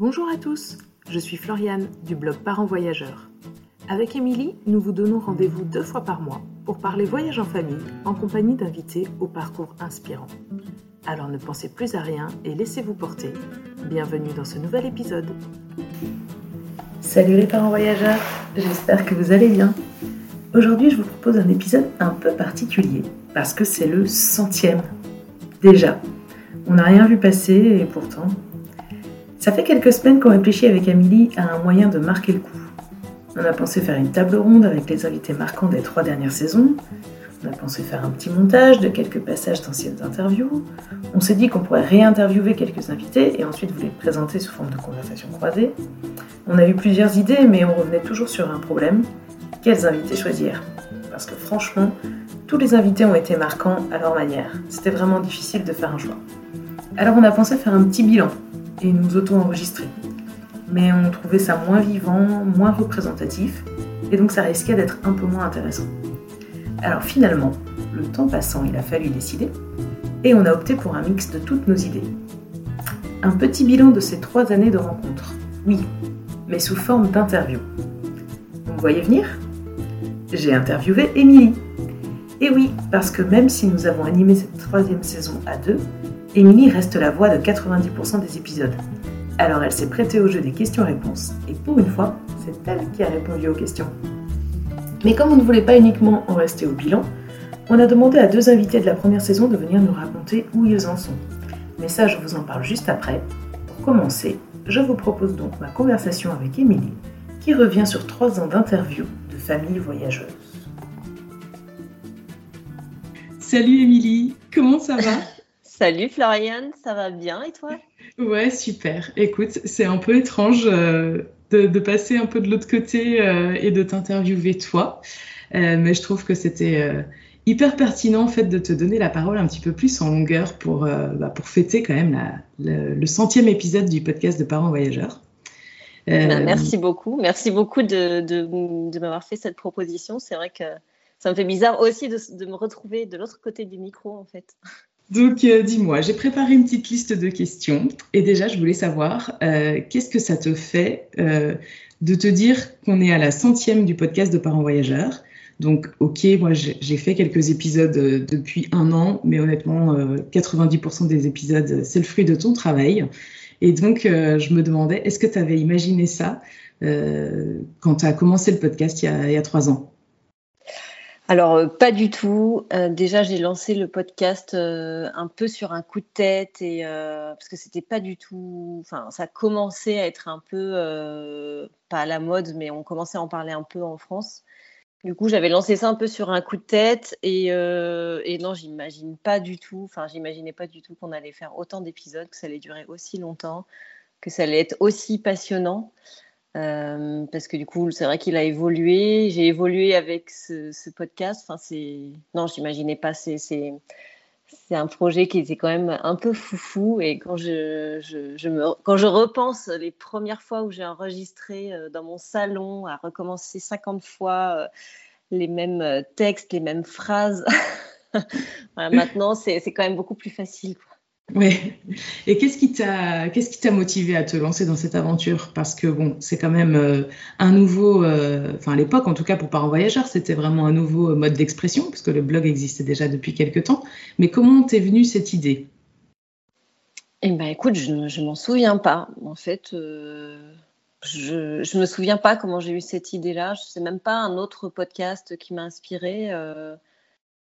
Bonjour à tous, je suis Floriane du blog Parents Voyageurs. Avec Émilie, nous vous donnons rendez-vous deux fois par mois pour parler voyage en famille en compagnie d'invités au parcours inspirant. Alors ne pensez plus à rien et laissez-vous porter. Bienvenue dans ce nouvel épisode. Salut les parents voyageurs, j'espère que vous allez bien. Aujourd'hui, je vous propose un épisode un peu particulier parce que c'est le centième. Déjà, on n'a rien vu passer et pourtant, ça fait quelques semaines qu'on réfléchit avec Amélie à un moyen de marquer le coup. On a pensé faire une table ronde avec les invités marquants des trois dernières saisons. On a pensé faire un petit montage de quelques passages d'anciennes interviews. On s'est dit qu'on pourrait réinterviewer quelques invités et ensuite vous les présenter sous forme de conversation croisée. On a eu plusieurs idées, mais on revenait toujours sur un problème. Quels invités choisir? Parce que franchement, tous les invités ont été marquants à leur manière. C'était vraiment difficile de faire un choix. Alors on a pensé faire un petit bilan et nous auto-enregistrer. Mais on trouvait ça moins vivant, moins représentatif, et donc ça risquait d'être un peu moins intéressant. Alors finalement, le temps passant, il a fallu décider, et on a opté pour un mix de toutes nos idées. Un petit bilan de ces trois années de rencontres, oui, mais sous forme d'interview. Vous me voyez venir? J'ai interviewé Émilie. Et oui, parce que même si nous avons animé cette troisième saison à deux, Émilie reste la voix de 90% des épisodes. Alors elle s'est prêtée au jeu des questions-réponses, et pour une fois, c'est elle qui a répondu aux questions. Mais comme on ne voulait pas uniquement en rester au bilan, on a demandé à deux invités de la première saison de venir nous raconter où ils en sont. Mais ça, je vous en parle juste après. Pour commencer, je vous propose donc ma conversation avec Émilie, qui revient sur trois ans d'interview de familles voyageuses. Salut Émilie, comment ça va? Salut Floriane, ça va bien et toi? Ouais, super. Écoute, c'est un peu étrange euh, de, passer un peu de l'autre côté euh, et de t'interviewer toi, euh, mais je trouve que c'était hyper pertinent en fait de te donner la parole un petit peu plus en longueur pour, bah, pour fêter quand même le centième épisode du podcast de Parents Voyageurs. Eh ben, merci beaucoup, merci beaucoup de, de, m'avoir fait cette proposition. C'est vrai que ça me fait bizarre aussi de, de me retrouver de l'autre côté du micro en fait. Donc, euh, dis-moi, j'ai préparé une petite liste de questions. Et déjà, je voulais savoir, euh, qu'est-ce que ça te fait euh, de te dire qu'on est à la centième du podcast de Parents Voyageurs? Donc, ok, moi, j'ai fait quelques épisodes depuis un an, mais honnêtement, 90% des épisodes, c'est le fruit de ton travail. Et donc, je me demandais, est-ce que tu avais imaginé ça quand tu as commencé le podcast il y a trois ans? Alors, euh, pas du tout. Euh, déjà, j'ai lancé le podcast euh, un peu sur un coup de tête et parce que c'était pas du tout. Enfin, ça commençait à être un peu pas à la mode, mais on commençait à en parler un peu en France. Du coup, j'avais lancé ça un peu sur un coup de tête et, et non, j'imagine pas du tout. Enfin, j'imaginais pas du tout qu'on allait faire autant d'épisodes, que ça allait durer aussi longtemps, que ça allait être aussi passionnant. Euh, parce que du coup, c'est vrai qu'il a évolué. J'ai évolué avec ce, podcast. Enfin, c'est non, j'imaginais pas. C'est c'est un projet qui était quand même un peu foufou. Et quand je, je, me quand je repense les premières fois où j'ai enregistré euh, dans mon salon, à recommencer 50 fois euh, les mêmes textes, les mêmes phrases. maintenant, c'est quand même beaucoup plus facile. Oui. Et qu'est-ce qui t'a motivé à te lancer dans cette aventure? Parce que bon, c'est quand même euh, un nouveau, euh, enfin à l'époque en tout cas pour parents voyageurs, c'était vraiment un nouveau mode d'expression puisque le blog existait déjà depuis quelques temps. Mais comment t'es venue cette idée? Eh ben écoute, je ne m'en souviens pas. En fait, euh, je je me souviens pas comment j'ai eu cette idée-là. Je sais même pas un autre podcast qui m'a inspiré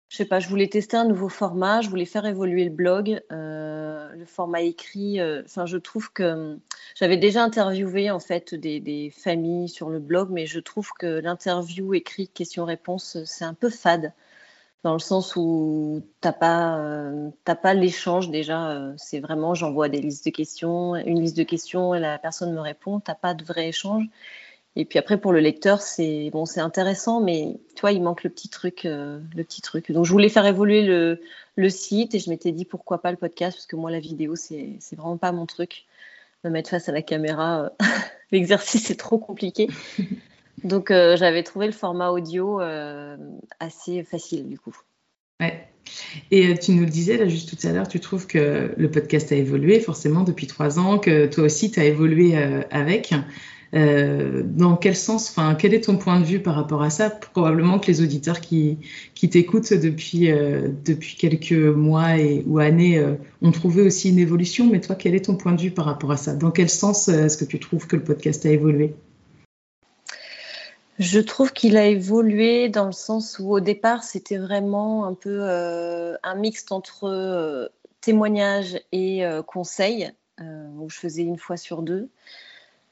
je sais pas, je voulais tester un nouveau format, je voulais faire évoluer le blog, euh, le format écrit. Euh, enfin, je trouve que hum, j'avais déjà interviewé en fait des, familles sur le blog, mais je trouve que l'interview écrite, question-réponse, c'est un peu fade dans le sens où t'as pas euh, pas l'échange déjà. c'est vraiment j'envoie des listes de questions, une liste de questions et la personne me répond. T'as pas de vrai échange. Et puis après, pour le lecteur, c'est bon, c'est intéressant, mais tu vois, il manque le petit truc, euh, le petit truc. Donc, je voulais faire évoluer le, le site et je m'étais dit pourquoi pas le podcast, parce que moi, la vidéo, c'est, vraiment pas mon truc. Me mettre face à la caméra, euh, l'exercice est trop compliqué. Donc, euh, j'avais trouvé le format audio assez facile, du coup. Ouais. Et tu nous le disais là juste tout à l'heure, tu trouves que le podcast a évolué forcément depuis trois ans, que toi aussi tu as évolué euh, avec. Euh, dans quel sens, enfin, quel est ton point de vue par rapport à ça? Probablement que les auditeurs qui, qui t'écoutent depuis, depuis quelques mois et, ou années ont trouvé aussi une évolution, mais toi, quel est ton point de vue par rapport à ça? Dans quel sens est-ce que tu trouves que le podcast a évolué? Je trouve qu'il a évolué dans le sens où au départ c'était vraiment un peu euh, un mixte entre euh, témoignages et euh, conseils, où je faisais une fois sur deux,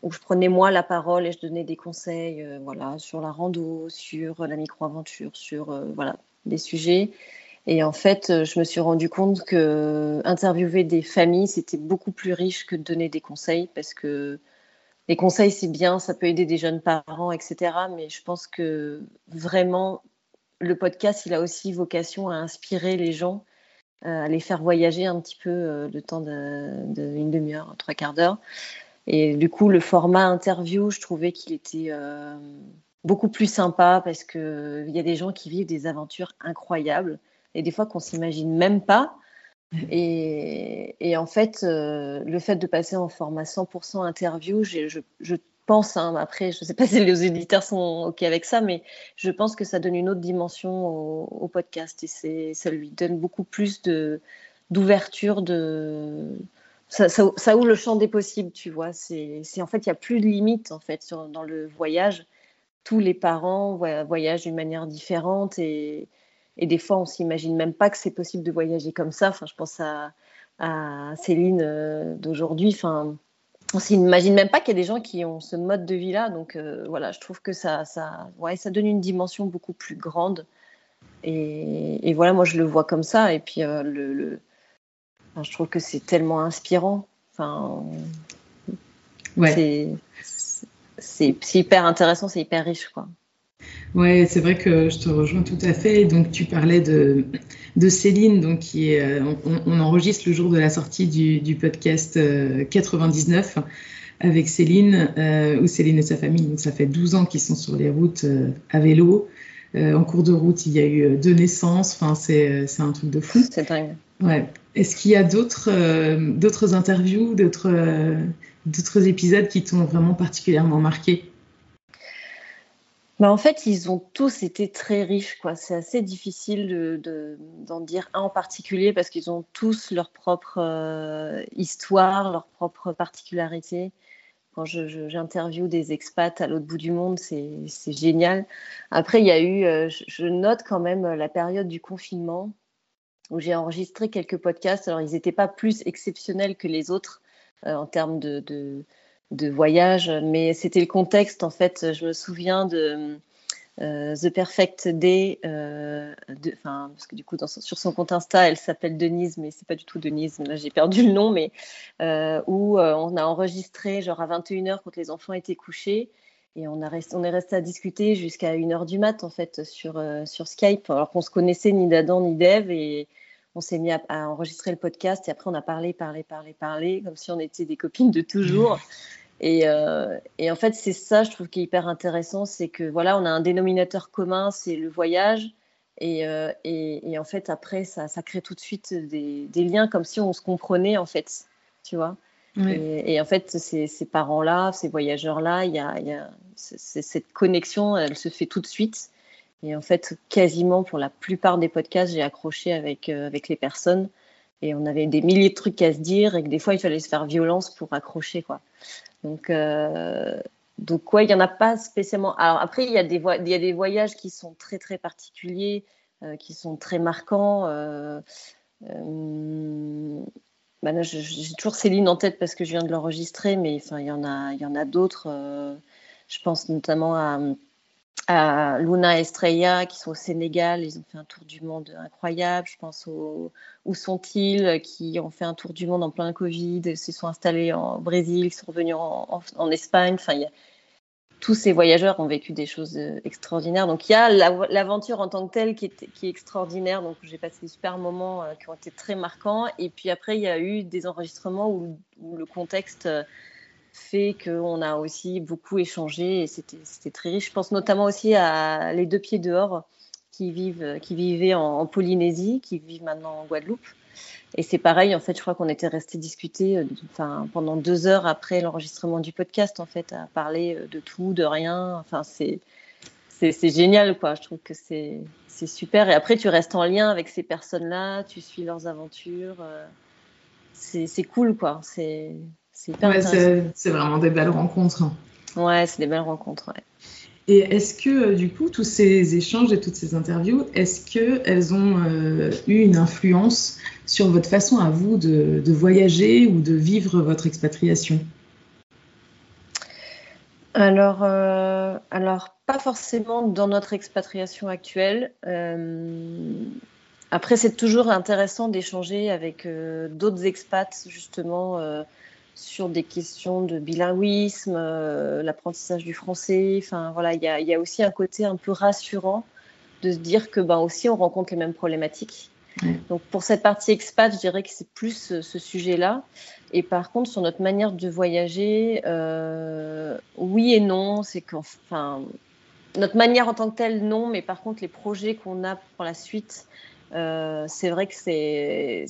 où je prenais moi la parole et je donnais des conseils voilà, sur la rando, sur la micro-aventure, sur voilà, des sujets. Et en fait, je me suis rendu compte que interviewer des familles, c'était beaucoup plus riche que de donner des conseils parce que les conseils, c'est bien, ça peut aider des jeunes parents, etc. Mais je pense que vraiment, le podcast, il a aussi vocation à inspirer les gens, euh, à les faire voyager un petit peu euh, le temps d'une de, demi-heure, trois quarts d'heure. Et du coup, le format interview, je trouvais qu'il était euh, beaucoup plus sympa parce qu'il y a des gens qui vivent des aventures incroyables et des fois qu'on s'imagine même pas. Et, en fait, euh, le fait de passer en format 100% interview, je, pense, hein, après, je ne sais pas si les éditeurs sont OK avec ça, mais je pense que ça donne une autre dimension au, podcast et ça lui donne beaucoup plus d'ouverture, de, ça, ouvre le champ des possibles, tu vois. C'est, en fait, il n'y a plus de limite en fait dans le voyage. Tous les parents voyagent d'une manière différente et, et des fois, on s'imagine même pas que c'est possible de voyager comme ça. Enfin, je pense à, Céline euh, d'aujourd'hui. Enfin, on s'imagine même pas qu'il y a des gens qui ont ce mode de vie-là. Donc euh, voilà, je trouve que ça, ça, ouais, ça donne une dimension beaucoup plus grande. Et, voilà, moi je le vois comme ça. Et puis euh, le, je trouve que c'est tellement inspirant. Enfin, ouais. c'est hyper intéressant, c'est hyper riche, quoi. Ouais, c'est vrai que je te rejoins tout à fait. Donc, tu parlais de, de Céline, donc qui est, euh, on, enregistre le jour de la sortie du, du podcast 99 euh, avec Céline, euh, où Céline et sa famille, donc ça fait 12 ans qu'ils sont sur les routes à vélo. en cours de route, il y a eu deux naissances. Enfin, c'est un truc de fou. C'est dingue. Ouais. Est-ce qu'il y a d'autres d'autres interviews, d'autres d'autres épisodes qui t'ont vraiment particulièrement marqué? Bah, en fait, ils ont tous été très riches. C'est assez difficile d'en dire un en particulier parce qu'ils ont tous leur propre euh, histoire, leur propre particularité. Quand j'interviewe des expats à l'autre bout du monde, c'est génial. Après, il y a eu, euh, je note quand même la période du confinement où j'ai enregistré quelques podcasts. Alors, ils n'étaient pas plus exceptionnels que les autres euh, en termes de de voyage, mais c'était le contexte. En fait, je me souviens de euh, The Perfect Day, euh, parce que du coup, sur son compte Insta, elle s'appelle Denise, mais c'est pas du tout Denise. Là, j'ai perdu le nom, mais euh, où on a enregistré genre à 21h quand les enfants étaient couchés. Et on, a on est resté à discuter jusqu'à 1h du mat, en fait, sur, sur Skype, alors qu'on se connaissait ni d'Adam ni d'Eve. Et, on s'est mis à, enregistrer le podcast et après on a parlé, parlé, parlé, parlé, comme si on était des copines de toujours. Euh, et, en fait, c'est ça, je trouve, qui est hyper intéressant, c'est que voilà, on a un dénominateur commun, c'est le voyage. Et, euh, en fait, après, ça, crée tout de suite des, liens comme si on se comprenait, en fait, tu vois. Et, en fait, ces, parents-là, ces voyageurs-là, il y a, cette connexion, elle se fait tout de suite. Et en fait, quasiment pour la plupart des podcasts, j'ai accroché avec, euh, avec les personnes. Et on avait des milliers de trucs à se dire et que des fois, il fallait se faire violence pour accrocher, quoi. Donc, euh, donc ouais, il n'y en a pas spécialement. Alors après, il y, a des voyages qui sont très très particuliers, euh, qui sont très marquants. Bah j'ai toujours Céline en tête parce que je viens de l'enregistrer, mais il y en a, il y en a d'autres. je pense notamment à à Luna Estrella qui sont au Sénégal, ils ont fait un tour du monde incroyable. Je pense aux Où sont-ils qui ont fait un tour du monde en plein Covid, se sont installés en Brésil, sont revenus en, Espagne. Enfin, y tous ces voyageurs ont vécu des choses euh, extraordinaires. Donc il y a l'aventure en tant que telle qui est, extraordinaire. Donc j'ai passé des super moments euh, qui ont été très marquants. Et puis après, il y a eu des enregistrements où, où le contexte euh, fait qu'on a aussi beaucoup échangé et c'était très riche. Je pense notamment aussi à Les Deux Pieds Dehors, qui vivent, qui vivaient en, Polynésie, qui vivent maintenant en Guadeloupe. Et c'est pareil, en fait, je crois qu'on était resté discuter enfin, pendant deux heures après l'enregistrement du podcast, en fait, à parler de tout, de rien. Enfin, c'est, c'est, génial, quoi. Je trouve que c'est, super. Et après, tu restes en lien avec ces personnes-là, tu suis leurs aventures. c'est, c'est cool, quoi. C'est, c'est vraiment des belles rencontres. Ouais, c'est des belles rencontres. Et est-ce que, euh, du coup, tous ces échanges et toutes ces interviews, est-ce qu'elles ont euh, eu une influence sur votre façon à vous de, voyager ou de vivre votre expatriation? Alors, euh, alors, pas forcément dans notre expatriation actuelle. après, c'est toujours intéressant d'échanger avec d'autres expats, justement sur des questions de bilinguisme, euh, l'apprentissage du français. Enfin, voilà, il y a, aussi un côté un peu rassurant de se dire que ben aussi on rencontre les mêmes problématiques. Donc pour cette partie expat, je dirais que c'est plus euh, ce, sujet-là. Et par contre, sur notre manière de voyager, euh, oui et non, c'est qu'enfin notre manière en tant que telle, non, mais par contre les projets qu'on a pour la suite, c'est vrai que c'est,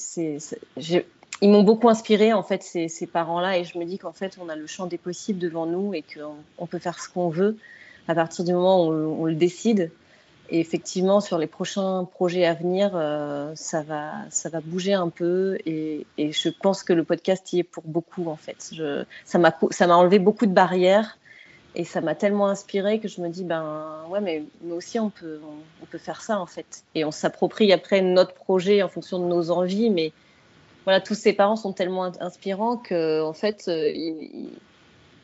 ils m'ont beaucoup inspiré en fait ces, parents-là et je me dis qu'en fait on a le champ des possibles devant nous et qu'on peut faire ce qu'on veut à partir du moment où on, le décide. Et effectivement, sur les prochains projets à venir, euh, ça, va, ça va bouger un peu et, je pense que le podcast y est pour beaucoup en fait. Ça m'a enlevé beaucoup de barrières et ça m'a tellement inspiré que je me dis ben ouais mais nous aussi on peut on peut faire ça en fait et on s'approprie après notre projet en fonction de nos envies mais voilà, tous ces parents sont tellement inspirants que, en fait, euh,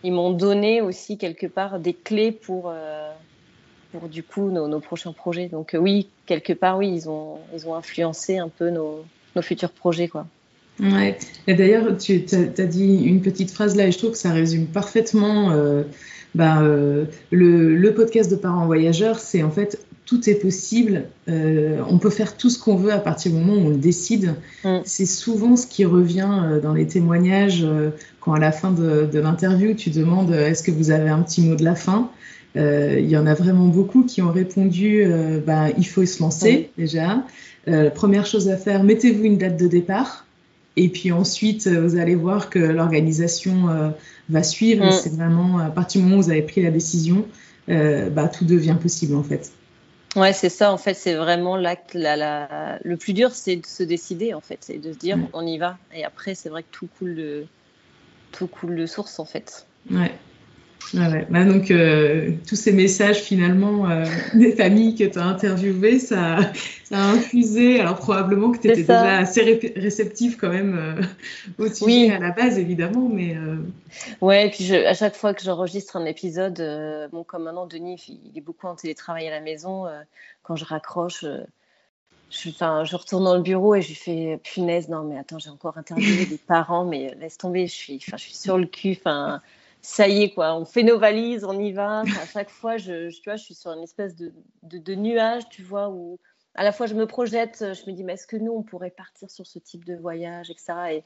ils, m'ont donné aussi quelque part des clés pour, euh, pour du coup nos, prochains projets. Donc euh, oui, quelque part, oui, ils ont, ils ont influencé un peu nos, nos futurs projets, quoi. Ouais. Et d'ailleurs, tu as, dit une petite phrase là, et je trouve que ça résume parfaitement. Ben, le, le, podcast de parents voyageurs, c'est en fait tout est possible. Euh, on peut faire tout ce qu'on veut à partir du moment où on le décide. Mm. C'est souvent ce qui revient euh, dans les témoignages euh, quand à la fin de, l'interview, tu demandes est-ce que vous avez un petit mot de la fin? Il y en a vraiment beaucoup qui ont répondu bah, il faut se lancer mm. déjà. première chose à faire, mettez-vous une date de départ. Et puis ensuite, vous allez voir que l'organisation va suivre. Mm. c'est vraiment à partir du moment où vous avez pris la décision, bah, tout devient possible en fait. Ouais, c'est ça. En fait, c'est vraiment l'acte. La, Le plus dur, c'est de se décider, en fait, c'est de se dire, on y va. Et après, c'est vrai que tout coule de, tout coule de source, en fait. Ouais. Bah, donc, euh, tous ces messages finalement euh, des familles que tu as interviewées, ça, ça, a infusé. Alors, probablement que tu étais déjà assez réceptif quand même euh, au sujet à la base, évidemment. Mais, Ouais, et puis à chaque fois que j'enregistre un épisode, bon, comme maintenant, Denis, il est beaucoup en télétravail à la maison. quand je raccroche, je, je retourne dans le bureau et je lui fais punaise, non, mais attends, j'ai encore interviewé des parents, mais laisse tomber, je suis, je suis sur le cul. Enfin ça y est, quoi, on fait nos valises, on y va. à chaque fois, je, tu vois, je suis sur une espèce de, de, nuage, tu vois, où à la fois je me projette, je me dis, mais est-ce que nous, on pourrait partir sur ce type de voyage, etc. Et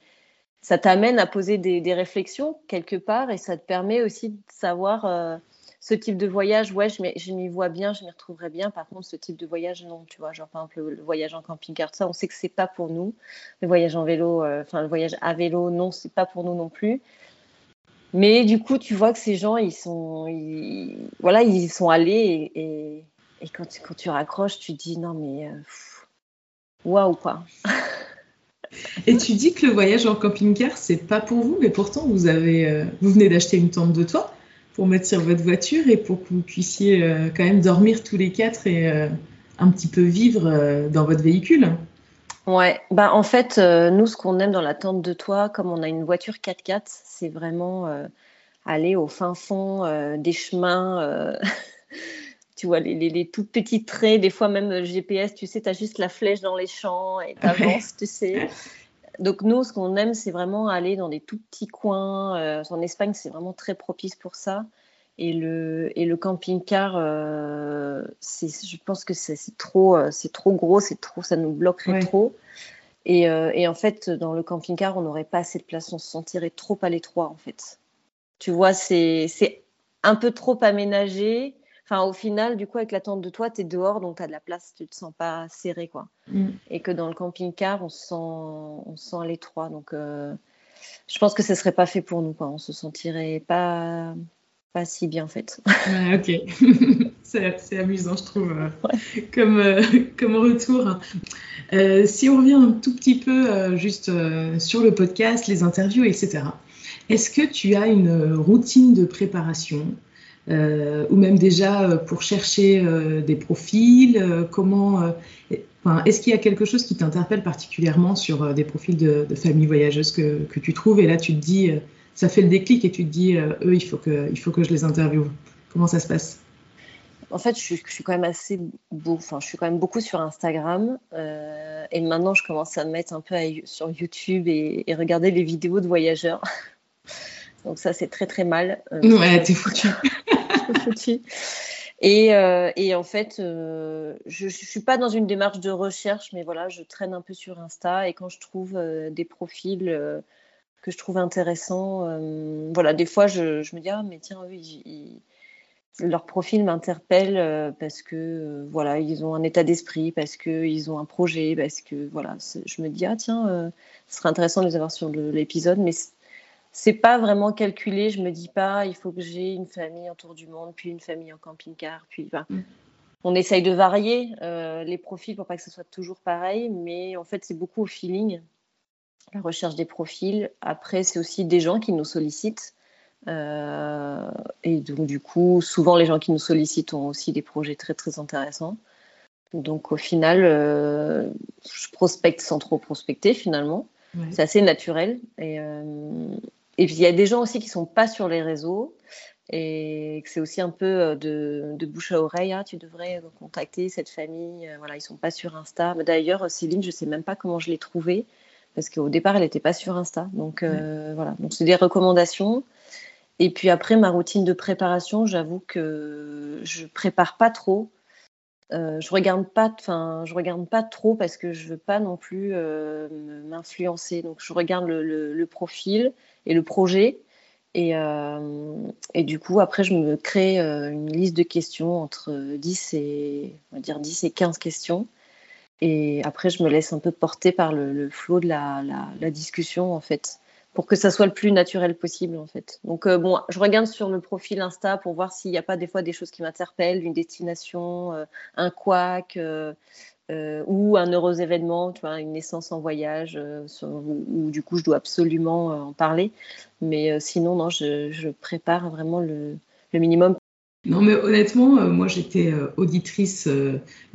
ça t'amène à poser des, réflexions quelque part et ça te permet aussi de savoir euh, ce type de voyage, ouais, je m'y vois bien, je m'y retrouverai bien. Par contre, ce type de voyage, non, tu vois, genre par exemple le, voyage en camping-car, ça, on sait que c'est pas pour nous. Le voyage en vélo, euh, enfin le voyage à vélo, non, c'est pas pour nous non plus. Mais du coup, tu vois que ces gens, ils sont, voilà, ils sont allés et, et, quand, tu, quand tu raccroches, tu dis non mais euh, waouh quoi. et tu dis que le voyage en camping-car, c'est pas pour vous, mais pourtant vous avez, euh, vous venez d'acheter une tente de toit pour mettre sur votre voiture et pour que vous puissiez euh, quand même dormir tous les quatre et un petit peu vivre dans votre véhicule. Ouais, bah en fait, euh, nous, ce qu'on aime dans la tente de toit, comme on a une voiture 4x4, c'est vraiment euh, aller au fin fond euh, des chemins. tu vois, les, les, tout petits traits, des fois même GPS, tu sais, tu as juste la flèche dans les champs et tu avances, tu sais. Donc nous, ce qu'on aime, c'est vraiment aller dans des tout petits coins. en Espagne, c'est vraiment très propice pour ça. Et le, et le camping-car, euh, je pense que c'est trop, euh, c'est trop gros, c'est trop, ça nous bloquerait trop. Et, euh, et, en fait, dans le camping-car, on n'aurait pas assez de place, on se sentirait trop à l'étroit, en fait. Tu vois, c'est un peu trop aménagé Enfin, au final, du coup, avec la tente de toi, tu es dehors, donc tu as de la place, tu te sens pas serré, quoi. Mm. Et que dans le camping-car, on sent, on sent l'étroit. Donc, euh, je pense que ce serait pas fait pour nous, quoi. On se sentirait pas, pas si bien, en fait. ok. c'est amusant, je trouve, euh, comme, euh, comme retour. si on revient un tout petit peu juste sur le podcast, les interviews, etc. Est-ce que tu as une routine de préparation euh, ou même déjà euh, pour chercher euh, des profils Comment Est-ce qu'il y a quelque chose qui t'interpelle particulièrement sur des profils de, familles voyageuses que, que, tu trouves? Et là tu te dis, ça fait le déclic et tu te dis, eux, il faut, que, il faut que je les interviewe. Comment ça se passe? En fait, je, suis quand même assez beau, enfin, je suis quand même beaucoup sur Instagram et maintenant je commence à me mettre un peu sur YouTube et, et, regarder les vidéos de voyageurs. Donc ça, c'est très très mal. ouais, t'es foutu. Et, euh, et, en fait, euh, je ne suis pas dans une démarche de recherche, mais voilà, je traîne un peu sur Insta et quand je trouve euh, des profils que je trouve intéressants, voilà, des fois je, je, me dis, ah, mais tiens, oui, leur profil m'interpelle parce que voilà, ils ont un état d'esprit, parce qu'ils ont un projet, parce que voilà, je me dis, ah tiens, ce serait intéressant de les avoir sur l'épisode, mais c'est pas vraiment calculé. Je me dis pas, il faut que j'ai une famille autour du monde, puis une famille en camping-car, puis mm. on essaye de varier euh, les profils pour pas que ce soit toujours pareil, mais en fait c'est beaucoup au feeling, la recherche des profils. Après c'est aussi des gens qui nous sollicitent. Euh, et donc du coup, souvent les gens qui nous sollicitent ont aussi des projets très très intéressants. Donc au final, euh, je prospecte sans trop prospecter finalement. C'est assez naturel. Et, et puis il y a des gens aussi qui sont pas sur les réseaux et que c'est aussi un peu euh, de, bouche à oreille. Ah, tu devrais contacter cette famille. Euh, voilà, ils sont pas sur Insta. D'ailleurs, Céline, je sais même pas comment je l'ai trouvée parce qu'au départ, elle n'était pas sur Insta. Donc euh, voilà. Donc c'est des recommandations. Et puis après, ma routine de préparation, j'avoue que je prépare pas trop. Euh, je regarde pas, enfin, je regarde pas trop parce que je veux pas non plus m'influencer. Donc, je regarde le, profil et le projet. Et, euh, et, du coup, après, je me crée euh, une liste de questions entre 10 et, on va dire 10 et 15 questions. Et après, je me laisse un peu porter par le, flot de la, discussion, en fait, pour que ça soit le plus naturel possible, en fait. Donc, euh, bon, je regarde sur le profil Insta pour voir s'il n'y a pas des fois des choses qui m'interpellent, une destination, un couac, euh, ou un heureux événement, tu vois, une naissance en voyage, euh, où, du coup je dois absolument euh, en parler. Mais sinon, non, je, prépare vraiment le, minimum. Non, mais honnêtement, moi j'étais auditrice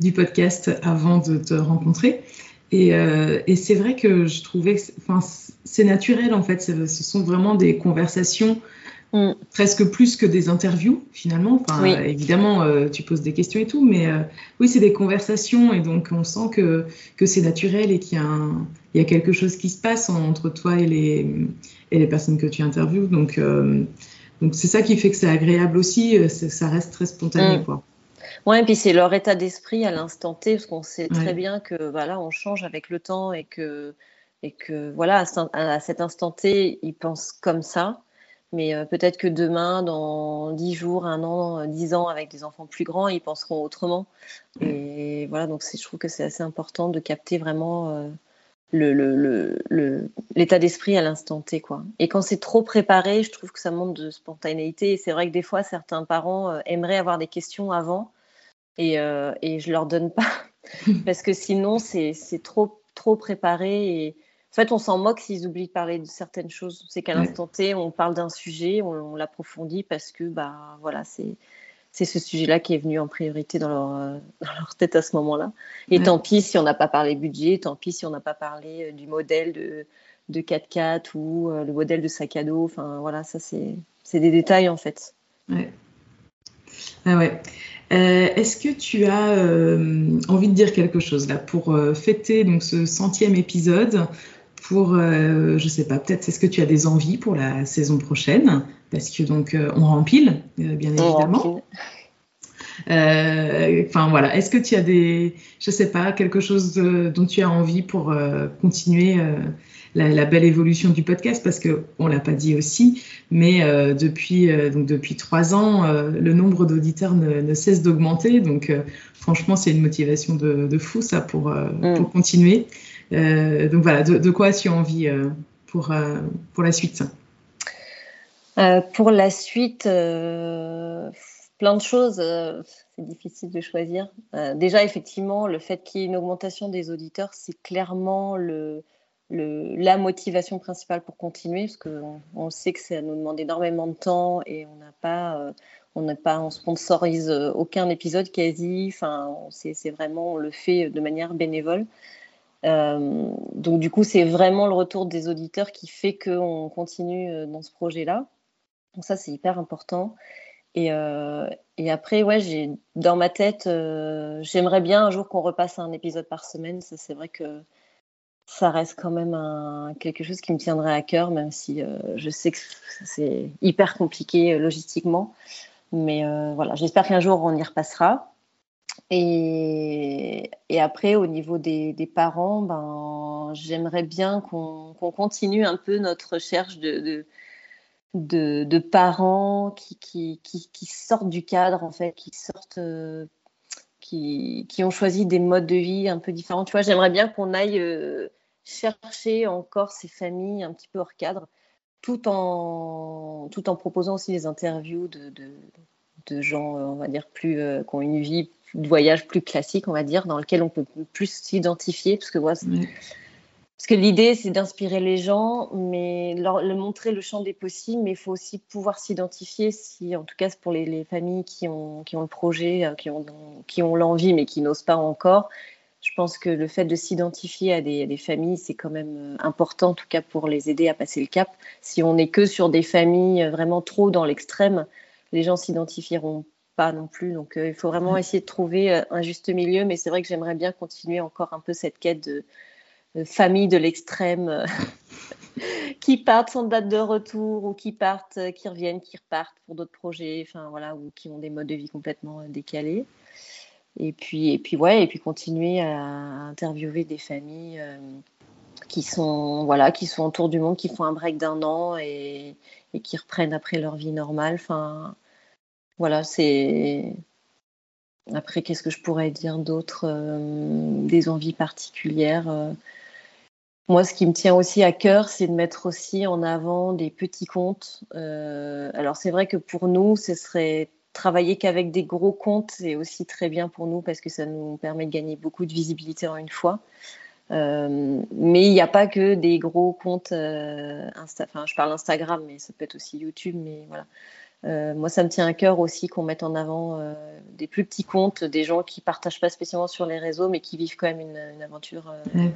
du podcast avant de te rencontrer. Et, et c'est vrai que je trouvais, enfin, c'est naturel en fait. Ce sont vraiment des conversations Mm. Presque plus que des interviews, finalement. Enfin, Évidemment, euh, tu poses des questions et tout, mais euh, oui, c'est des conversations et donc on sent que, que c'est naturel et qu'il y, a il y a quelque chose qui se passe entre toi et les, et les personnes que tu interviews. Donc, euh, donc c'est ça qui fait que c'est agréable aussi, ça reste très spontané. Mm. Quoi. Ouais, et puis c'est leur état d'esprit à l'instant T, parce qu'on sait très bien que voilà, on change avec le temps et que, et que voilà, à cet instant T, ils pensent comme ça. Mais euh, peut-être que demain, dans 10 jours, un an, 10 ans, avec des enfants plus grands, ils penseront autrement. Et voilà, donc je trouve que c'est assez important de capter vraiment euh, l'état le, le, d'esprit à l'instant T. Quoi. Et quand c'est trop préparé, je trouve que ça manque de spontanéité. Et c'est vrai que des fois, certains parents euh, aimeraient avoir des questions avant et, et je leur donne pas. parce que sinon, c'est trop, trop préparé. Et, en fait, on s'en moque s'ils oublient de parler de certaines choses. C'est qu'à l'instant T, on parle d'un sujet, on, l'approfondit parce que, bah, voilà, c'est c'est ce sujet-là qui est venu en priorité dans leur, euh, dans leur tête à ce moment-là. Et tant pis si on n'a pas parlé budget, tant pis si on n'a pas parlé euh, du modèle de, de 4x4 ou euh, le modèle de sac à dos. Enfin, voilà, ça, c'est des détails en fait. Ouais. Ah ouais. Est-ce que tu as envie de dire quelque chose là pour fêter donc ce centième épisode? Pour, euh, je sais pas, peut-être est-ce que tu as des envies pour la saison prochaine? Parce que donc euh, on rempile, euh, bien évidemment. Enfin voilà, est-ce que tu as des, je sais pas, quelque chose dont tu as envie pour continuer la, belle évolution du podcast parce que on l'a pas dit aussi, mais depuis donc depuis trois ans, le nombre d'auditeurs ne, cesse d'augmenter. Donc franchement, c'est une motivation de, fou ça pour, mm. pour continuer. donc voilà, de, de, quoi as-tu envie pour pour la suite? Pour la suite plein de choses. Euh, c'est difficile de choisir. Euh, déjà, effectivement, le fait qu'il y ait une augmentation des auditeurs, c'est clairement le, la motivation principale pour continuer, parce qu'on on sait que ça nous demande énormément de temps et on n'a pas, euh, on n'a pas, on sponsorise aucun épisode quasi. Enfin, c'est vraiment, on le fait de manière bénévole. donc du coup, c'est vraiment le retour des auditeurs qui fait qu'on continue dans ce projet-là. Donc ça, c'est hyper important. Et, euh, et, après, ouais, dans ma tête, euh, j'aimerais bien un jour qu'on repasse un épisode par semaine. Ça, c'est vrai que ça reste quand même quelque chose qui me tiendrait à cœur, même si euh, je sais que c'est hyper compliqué logistiquement. Mais voilà, j'espère qu'un jour on y repassera. Et, après, au niveau des, parents, ben, j'aimerais bien qu'on continue un peu notre recherche de, de de, parents qui, qui, qui, sortent du cadre, en fait, qui sortent, euh, qui, qui, ont choisi des modes de vie un peu différents. Tu vois, j'aimerais bien qu'on aille euh, chercher encore ces familles un petit peu hors cadre, tout en, tout en proposant aussi des interviews de, de, gens, on va dire, plus, qui ont une vie de voyage plus classique, on va dire, dans lequel on peut plus s'identifier, parce que parce que l'idée, c'est d'inspirer les gens, mais leur, montrer le champ des possibles, mais il faut aussi pouvoir s'identifier, si, en tout cas pour les, familles qui ont, qui ont le projet, euh, qui ont, qui ont l'envie, mais qui n'osent pas encore. Je pense que le fait de s'identifier à des, familles, c'est quand même euh, important, en tout cas pour les aider à passer le cap. Si on n'est que sur des familles euh, vraiment trop dans l'extrême, les gens s'identifieront pas non plus. Donc il faut vraiment mmh. essayer de trouver un juste milieu, mais c'est vrai que j'aimerais bien continuer encore un peu cette quête de euh, famille de l'extrême euh, qui partent sans date de retour ou qui partent, euh, qui reviennent, qui repartent pour d'autres projets, enfin voilà, ou qui ont des modes de vie complètement décalés. Et puis, et puis ouais, et puis continuer à interviewer des familles qui sont voilà, qui sont autour du monde, qui font un break d'un an et, qui reprennent après leur vie normale. Enfin, voilà, c'est après, qu'est-ce que je pourrais dire d'autre Des envies particulières moi, ce qui me tient aussi à cœur, c'est de mettre aussi en avant des petits comptes. Euh, alors, c'est vrai que pour nous, ce serait travailler qu'avec des gros comptes, c'est aussi très bien pour nous parce que ça nous permet de gagner beaucoup de visibilité en une fois. Euh, mais il n'y a pas que des gros comptes euh, Enfin, je parle Instagram, mais ça peut être aussi YouTube. Mais voilà. moi, ça me tient à cœur aussi qu'on mette en avant des plus petits comptes, des gens qui partagent pas spécialement sur les réseaux, mais qui vivent quand même une, aventure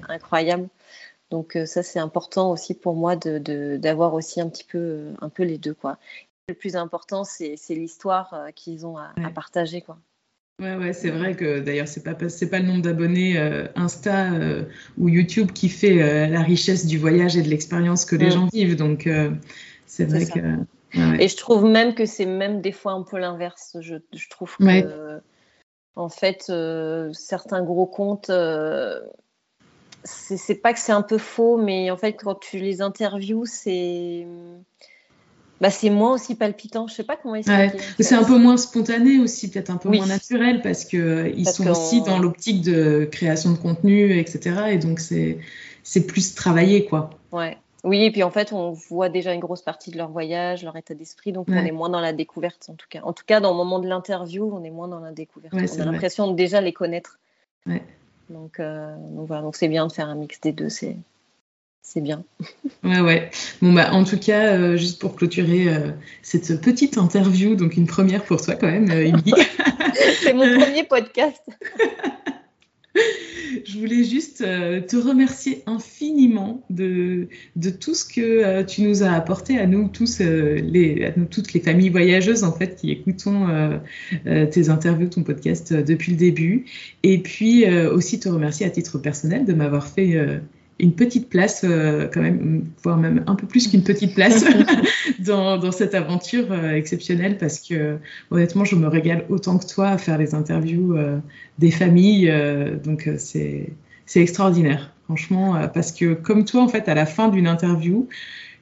incroyable. Donc euh, ça, c'est important aussi pour moi d'avoir aussi un petit peu, un peu les deux. Quoi. Le plus important, c'est l'histoire euh, qu'ils ont à, partager. Quoi. Ouais, ouais, c'est vrai que d'ailleurs, c'est pas, pas le nombre d'abonnés euh, Insta ou YouTube qui fait la richesse du voyage et de l'expérience que les mm. gens vivent. Donc, c'est vrai que. Et je trouve même que c'est même des fois un peu l'inverse. Je, je, trouve que, en fait, certains gros comptes c'est pas que c'est un peu faux, mais en fait, quand tu les interviews, c'est. Bah, c'est moins aussi palpitant. Je sais pas comment expliquer. C'est un peu moins spontané aussi, peut-être un peu moins naturel parce que euh, ils sont aussi dans l'optique de création de contenu, etc. Et donc c'est c'est plus travaillé, quoi. Ouais. Oui, et puis en fait, on voit déjà une grosse partie de leur voyage, leur état d'esprit, donc on est moins dans la découverte en tout cas. En tout cas, dans le moment de l'interview, on est moins dans la découverte. on a l'impression de déjà les connaître. Ouais. Donc, euh, donc voilà, donc c'est bien de faire un mix des deux, c'est c'est bien. Ouais, ouais. Bon, bah, en tout cas, euh, juste pour clôturer euh, cette petite interview, donc une première pour toi quand même, c'est mon premier podcast. je voulais juste euh, te remercier infiniment de, de tout ce que euh, tu nous as apporté à nous tous, euh, les, à nous toutes les familles voyageuses en fait qui écoutons tes interviews, ton podcast depuis le début. Et puis aussi te remercier à titre personnel de m'avoir fait une petite place, euh, quand même, voire même un peu plus qu'une petite place dans, dans, cette aventure euh, exceptionnelle parce que honnêtement, je me régale autant que toi à faire les interviews euh, des familles. donc c'est extraordinaire. franchement, parce que comme toi, en fait, à la fin d'une interview,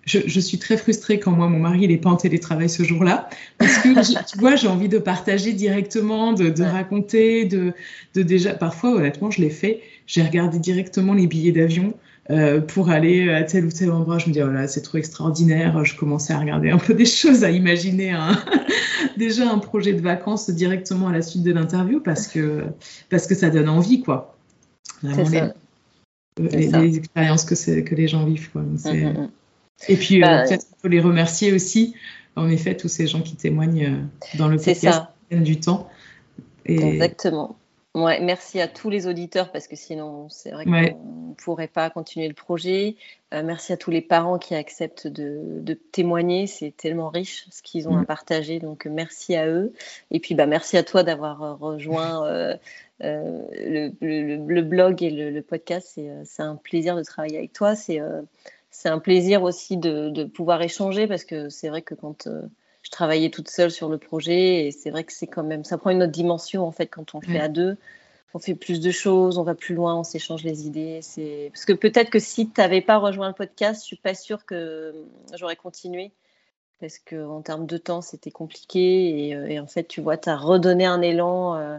je, suis très frustrée quand moi, mon mari, il n'est pas en télétravail ce jour-là. Parce que, tu vois, j'ai envie de partager directement, de, raconter, de, de, déjà, parfois, honnêtement, je l'ai fait. J'ai regardé directement les billets d'avion. Euh, pour aller à tel ou tel endroit. Je me dis, oh là, c'est trop extraordinaire. Je commençais à regarder un peu des choses, à imaginer déjà un projet de vacances directement à la suite de l'interview parce que, parce que ça donne envie, quoi. Vraiment, les, les, expériences que, que les gens vivent, quoi. Mm, mm, mm. Et puis, euh, bah, peut-être qu'on peut les remercier aussi, en effet, tous ces gens qui témoignent euh, dans le podcast, du temps. Exactement. Ouais, merci à tous les auditeurs parce que sinon, c'est vrai qu'on ne pourrait pas continuer le projet. Euh, merci à tous les parents qui acceptent de, témoigner. C'est tellement riche ce qu'ils ont à mm. partager. Donc, merci à eux. Et puis, bah, merci à toi d'avoir rejoint le, blog et le, podcast. C'est un plaisir de travailler avec toi. C'est un plaisir aussi de, pouvoir échanger parce que c'est vrai que quand euh, je travaillais toute seule sur le projet, et c'est vrai que c'est quand même, ça prend une autre dimension en fait quand on fait à deux. On fait plus de choses, on va plus loin, on s'échange les idées. C'est parce que peut-être que si tu n'avais pas rejoint le podcast, je suis pas sûre que j'aurais continué parce que en termes de temps, c'était compliqué et, euh, en fait, tu vois, tu as redonné un élan. Euh, euh,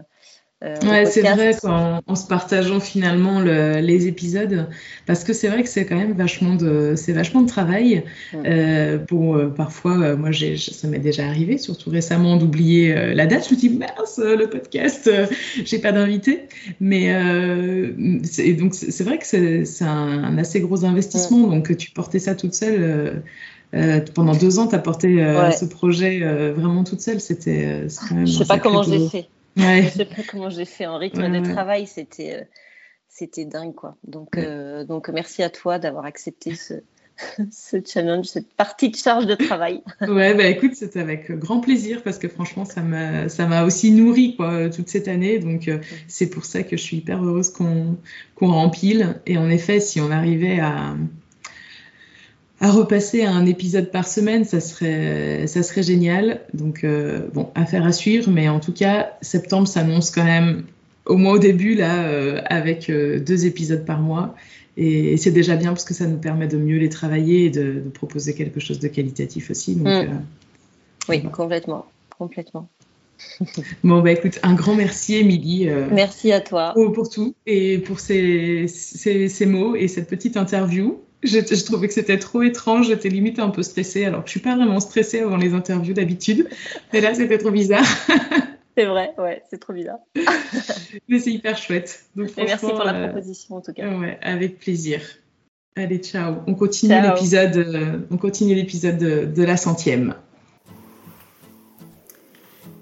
ouais, c'est vrai en, se partageant finalement les épisodes, parce que c'est vrai que c'est quand même vachement de, c'est vachement de travail. Euh, bon, euh, parfois, moi, j'ai, ça m'est déjà arrivé, surtout récemment, d'oublier la date. Je me dis mince, le podcast, j'ai pas d'invité. Mais donc c'est vrai que c'est, un, assez gros investissement. Donc tu portais ça toute seule. pendant deux ans, tu as porté ce projet vraiment toute seule. C'était, quand même. Je sais pas comment j'ai fait. Ouais. Je sais pas comment j'ai fait en rythme de travail, c'était euh, c'était dingue quoi. Donc euh, donc merci à toi d'avoir accepté ce, ce challenge, cette partie de charge de travail. ouais, bah écoute, c'était avec grand plaisir parce que franchement, ça m'a, ça m'a aussi nourri quoi, toute cette année. Donc, euh, c'est pour ça que je suis hyper heureuse qu'on, qu'on rempile. Et en effet, si on arrivait à, à repasser à un épisode par semaine, ça serait, ça serait génial. Donc, euh, bon, affaire à suivre, mais en tout cas, septembre s'annonce quand même, au moins au début, là, euh, avec euh, deux épisodes par mois. Et, c'est déjà bien parce que ça nous permet de mieux les travailler et de, proposer quelque chose de qualitatif aussi. Donc, mm. oui, complètement, complètement. Bon, bah écoute, un grand merci, Émilie. merci à toi. Pour, pour, tout et pour ces, ces, ces mots et cette petite interview je, trouvais que c'était trop étrange, j'étais limite un peu stressée, alors que je suis pas vraiment stressée avant les interviews d'habitude, mais là c'était trop bizarre. c'est vrai, ouais, c'est trop bizarre. mais c'est hyper chouette. merci pour la euh, proposition en tout cas. Ouais, avec plaisir. Allez, ciao. On continue l'épisode, euh, on continue l'épisode de, de la centième.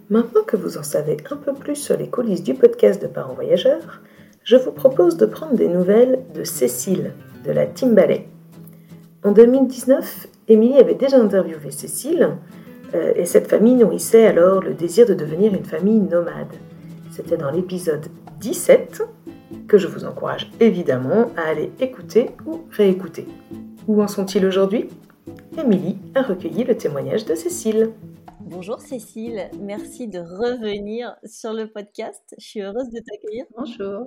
Maintenant que vous en savez un peu plus sur les coulisses du podcast de Parents Voyageurs, je vous propose de prendre des nouvelles de Cécile, de la Team Ballet. En 2019, Émilie avait déjà interviewé Cécile euh, et cette famille nourrissait alors le désir de devenir une famille nomade. C'était dans l'épisode 17 que je vous encourage évidemment à aller écouter ou réécouter. Où en sont-ils aujourd'hui? Émilie a recueilli le témoignage de Cécile. Bonjour Cécile, merci de revenir sur le podcast. Je suis heureuse de t'accueillir. Bonjour.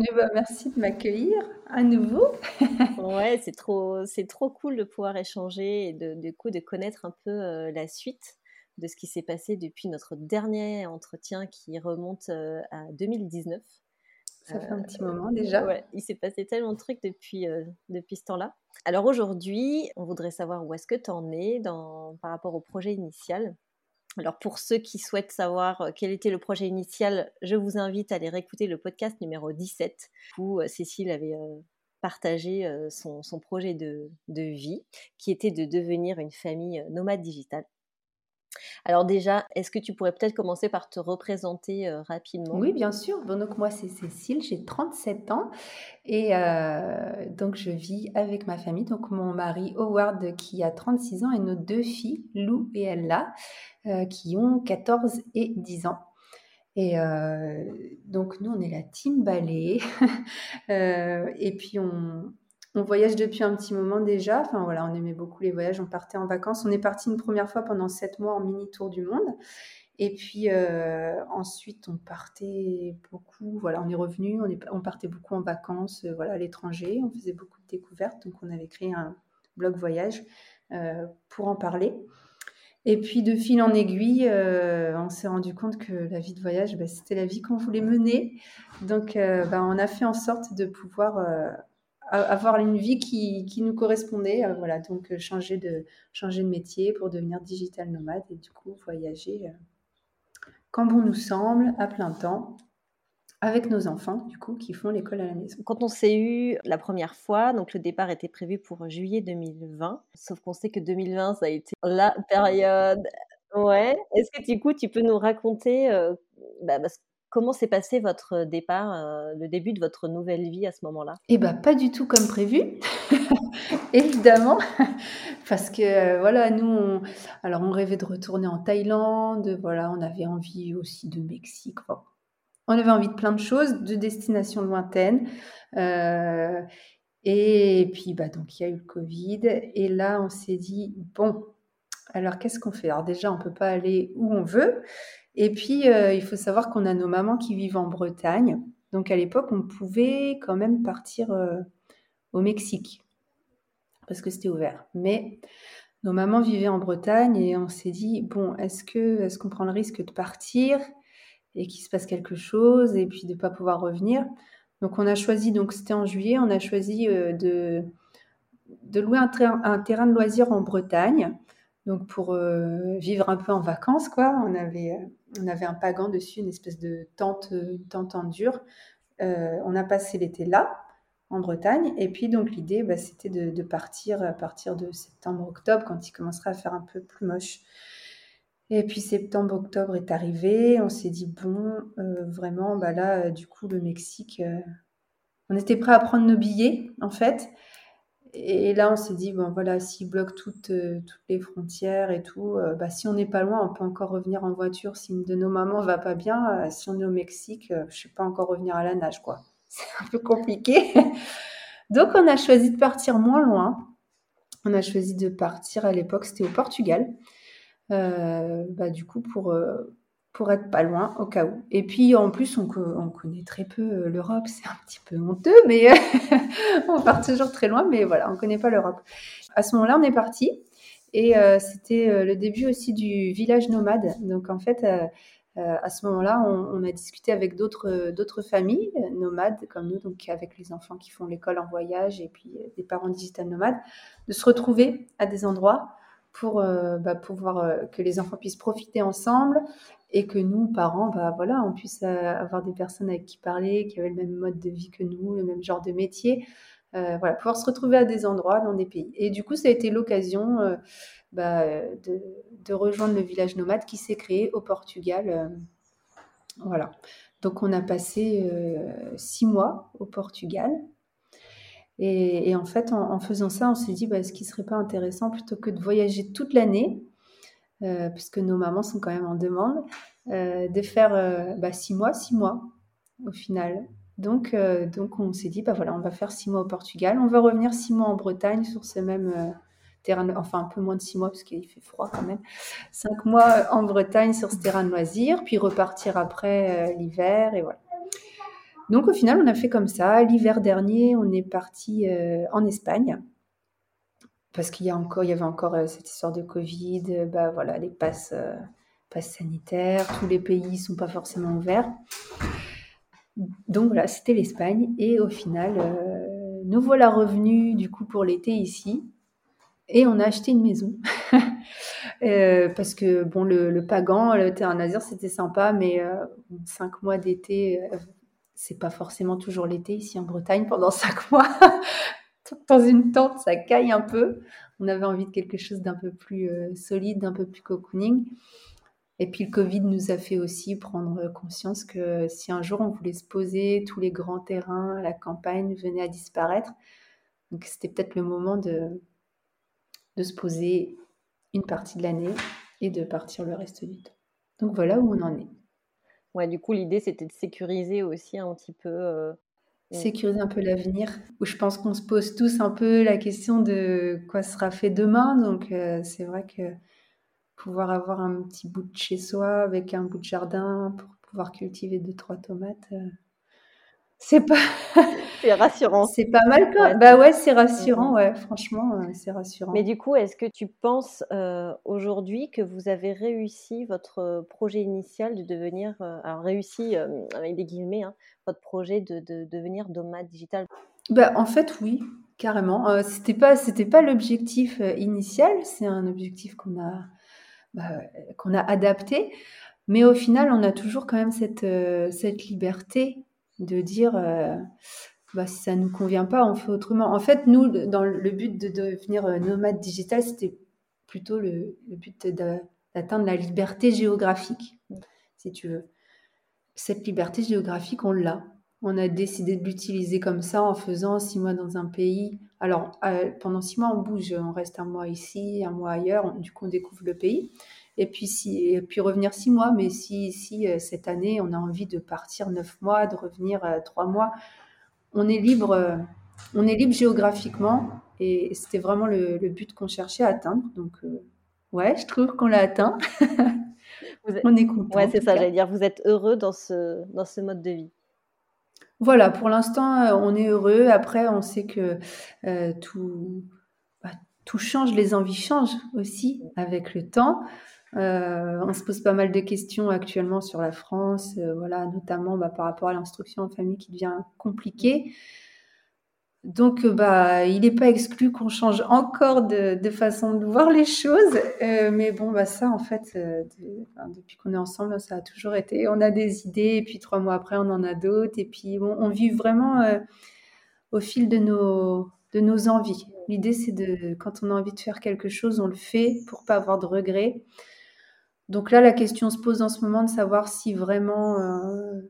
Eh ben, merci de m'accueillir à nouveau. ouais, c'est trop, c'est trop cool de pouvoir échanger et de, du coup de connaître un peu euh, la suite de ce qui s'est passé depuis notre dernier entretien qui remonte euh, à 2019. Ça fait un petit moment déjà. Ouais, il s'est passé tellement de trucs depuis, euh, depuis ce temps-là. Alors aujourd'hui, on voudrait savoir où est-ce que tu en es dans, par rapport au projet initial. Alors pour ceux qui souhaitent savoir euh, quel était le projet initial, je vous invite à aller réécouter le podcast numéro 17 où euh, Cécile avait euh, partagé son, projet de, vie qui était de devenir une famille nomade digitale. Alors déjà, est-ce que tu pourrais peut-être commencer par te représenter rapidement? Oui, bien sûr. Donc moi, c'est Cécile, j'ai 37 ans et donc je vis avec ma famille, donc mon mari Howard qui a 36 ans et nos deux filles, Lou et Ella. Euh, qui ont 14 et 10 ans. Et euh, donc nous, on est la team ballet. Euh, et puis on, on, voyage depuis un petit moment déjà. Enfin voilà, on aimait beaucoup les voyages. On partait en vacances. On est parti une première fois pendant 7 mois en mini tour du monde. Et puis euh, ensuite, on partait beaucoup, voilà, on est revenu, on partait beaucoup en vacances euh, voilà, à l'étranger, on faisait beaucoup de découvertes, donc on avait créé un blog voyage euh, pour en parler. Et puis de fil en aiguille, on s'est rendu compte que la vie de voyage, bah, c'était la vie qu'on voulait mener. Donc bah, on a fait en sorte de pouvoir avoir une vie qui, qui nous correspondait. voilà, donc changer de, changer de métier pour devenir digital nomade et du coup voyager quand bon nous semble, à plein temps, avec nos enfants, du coup, qui font l'école à la maison. Quand on s'est eu la première fois, donc le départ était prévu pour juillet 2020, sauf qu'on sait que 2020, ça a été la période. Ouais. Est-ce que du coup, tu peux nous raconter euh, bah, comment s'est passé votre départ, euh, le début de votre nouvelle vie à ce moment-là? Eh bien, pas du tout comme prévu, évidemment, parce que euh, voilà, nous, alors on rêvait de retourner en Thaïlande, voilà, on avait envie aussi de Mexique, on avait envie de plein de choses, de destinations lointaines. Euh, et puis, bah, donc, il y a eu le Covid. Et là, on s'est dit, bon, alors qu'est-ce qu'on fait? Alors déjà, on ne peut pas aller où on veut. Et puis, euh, il faut savoir qu'on a nos mamans qui vivent en Bretagne. Donc, à l'époque, on pouvait quand même partir au Mexique parce que c'était ouvert. Mais nos mamans vivaient en Bretagne et on s'est dit bon, est-ce que est-ce qu'on prend le risque de partir et qu'il se passe quelque chose et puis de pas pouvoir revenir? Donc on a choisi donc c'était en juillet, on a choisi euh, de de louer un, terrain de loisirs en Bretagne. Donc pour euh, vivre un peu en vacances quoi, on avait on avait un pagan dessus, une espèce de tente une tente en dur. Euh, on a passé l'été là en Bretagne. Et puis donc l'idée, bah, c'était de, partir à partir de septembre-octobre, quand il commencera à faire un peu plus moche. Et puis septembre-octobre est arrivé, on s'est dit, bon, euh, vraiment, bah là, euh, du coup, le Mexique, on était prêt à prendre nos billets, en fait. Et là, on s'est dit, bon, voilà, s'ils bloquent toutes, toutes les frontières et tout, bah, si on n'est pas loin, on peut encore revenir en voiture. Si une de nos mamans va pas bien, si on est au Mexique, je ne sais pas encore revenir à la nage, quoi c'est un peu compliqué. Donc, on a choisi de partir moins loin. On a choisi de partir à l'époque, c'était au Portugal. Euh, bah, du coup, pour, euh, pour être pas loin, au cas où. Et puis, en plus, on, on connaît très peu euh, l'Europe. C'est un petit peu honteux, mais on part toujours très loin. Mais voilà, on connaît pas l'Europe. À ce moment-là, on est parti. Et c'était le début aussi du village nomade. Donc, en fait, euh, à ce moment-là, on, a discuté avec d'autres, familles euh, nomades comme nous, donc avec les enfants qui font l'école en voyage et puis euh, des parents digital nomades, de se retrouver à des endroits pour bah, pouvoir que les enfants puissent profiter ensemble et que nous, parents, bah, voilà, on puisse avoir des personnes avec qui parler, qui avaient le même mode de vie que nous, le même genre de métier. voilà, pouvoir se retrouver à des endroits dans des pays. Et du coup, ça a été l'occasion bah, de, rejoindre le village nomade qui s'est créé au Portugal. Euh, voilà. Donc on a passé euh, six mois au Portugal. Et, en fait, en, faisant ça, on s'est dit, bah, est-ce qu'il ne serait pas intéressant, plutôt que de voyager toute l'année, euh, puisque nos mamans sont quand même en demande, de faire bah, six mois, six mois au final. Donc, donc on s'est dit, bah, voilà, on va faire six mois au Portugal, on va revenir six mois en Bretagne sur ce même enfin un peu moins de six mois parce qu'il fait froid quand même, cinq mois en Bretagne sur ce terrain de loisirs, puis repartir après euh, l'hiver et voilà. Donc au final, on a fait comme ça. L'hiver dernier, on est parti euh, en Espagne parce qu'il y y avait encore euh, cette histoire de Covid, bah voilà, les passes, sanitaires, tous les pays sont pas forcément ouverts. Donc voilà, c'était l'Espagne et au final, nous voilà revenus du coup pour l'été ici et on a acheté une maison. euh, parce que, bon, le, Pagan, le terrain nazir, c'était sympa, mais euh, cinq mois d'été, euh, c'est pas forcément toujours l'été ici en Bretagne pendant cinq mois. Dans une tente, ça caille un peu. On avait envie de quelque chose d'un peu plus euh, solide, d'un peu plus cocooning. Et puis le Covid nous a fait aussi prendre conscience que si un jour on voulait se poser, tous les grands terrains, la campagne venaient à disparaître. Donc c'était peut-être le moment de, de se poser une partie de l'année et de partir le reste du temps. Donc voilà où on en est. Du coup, l'idée, c'était de sécuriser aussi un petit peu. Euh, sécuriser un peu l'avenir, où je pense qu'on se pose tous un peu la question de quoi sera fait demain. Donc euh, c'est vrai que pouvoir avoir un petit bout de chez soi avec un bout de jardin pour pouvoir cultiver deux trois tomates. C'est pas. c'est rassurant. C'est pas mal quoi. Bah ouais, c'est rassurant, ouais. Franchement, euh, c'est rassurant. Mais du coup, est-ce que tu penses euh, aujourd'hui que vous avez réussi votre projet initial de devenir, euh, alors réussi avec des guillemets, hein, votre projet de, devenir nomade digital? Bah en fait, oui, carrément. c'était pas, c'était pas l'objectif initial. C'est un objectif qu'on a, bah, qu'on a adapté. Mais au final, on a toujours quand même cette, cette liberté de dire euh, bah, si ça ne nous convient pas, on fait autrement. En fait, nous, dans le but de devenir euh, nomade digital, c'était plutôt le, but d'atteindre la liberté géographique, si tu veux. Cette liberté géographique, on l'a. On a décidé de l'utiliser comme ça en faisant six mois dans un pays. Alors, euh, pendant six mois, on bouge, on reste un mois ici, un mois ailleurs, du coup, on découvre le pays et puis, si, et puis revenir six mois. Mais si, si euh, cette année, on a envie de partir neuf mois, de revenir euh, trois mois, on est libre, euh, on est libre géographiquement. Et c'était vraiment le, but qu'on cherchait à atteindre. Donc, ouais, je trouve qu'on l'a atteint. on est content. Ouais, c'est ça, j'allais dire. Vous êtes heureux dans ce, dans ce mode de vie. Voilà, pour l'instant, on est heureux. Après, on sait que tout, bah, tout change, les envies changent aussi avec le temps. Euh, on se pose pas mal de questions actuellement sur la France, euh, voilà, notamment bah, par rapport à l'instruction en famille qui devient compliquée. Donc, euh, bah, il n'est pas exclu qu'on change encore de, façon de voir les choses. mais bon, bah, ça, en fait, depuis qu'on est ensemble, ça a toujours été. On a des idées, et puis trois mois après, on en a d'autres. Et puis, on vit vraiment au fil de nos, de nos envies. L'idée, c'est de, quand on a envie de faire quelque chose, on le fait pour pas avoir de regrets. Donc là, la question se pose en ce moment de savoir si vraiment, euh,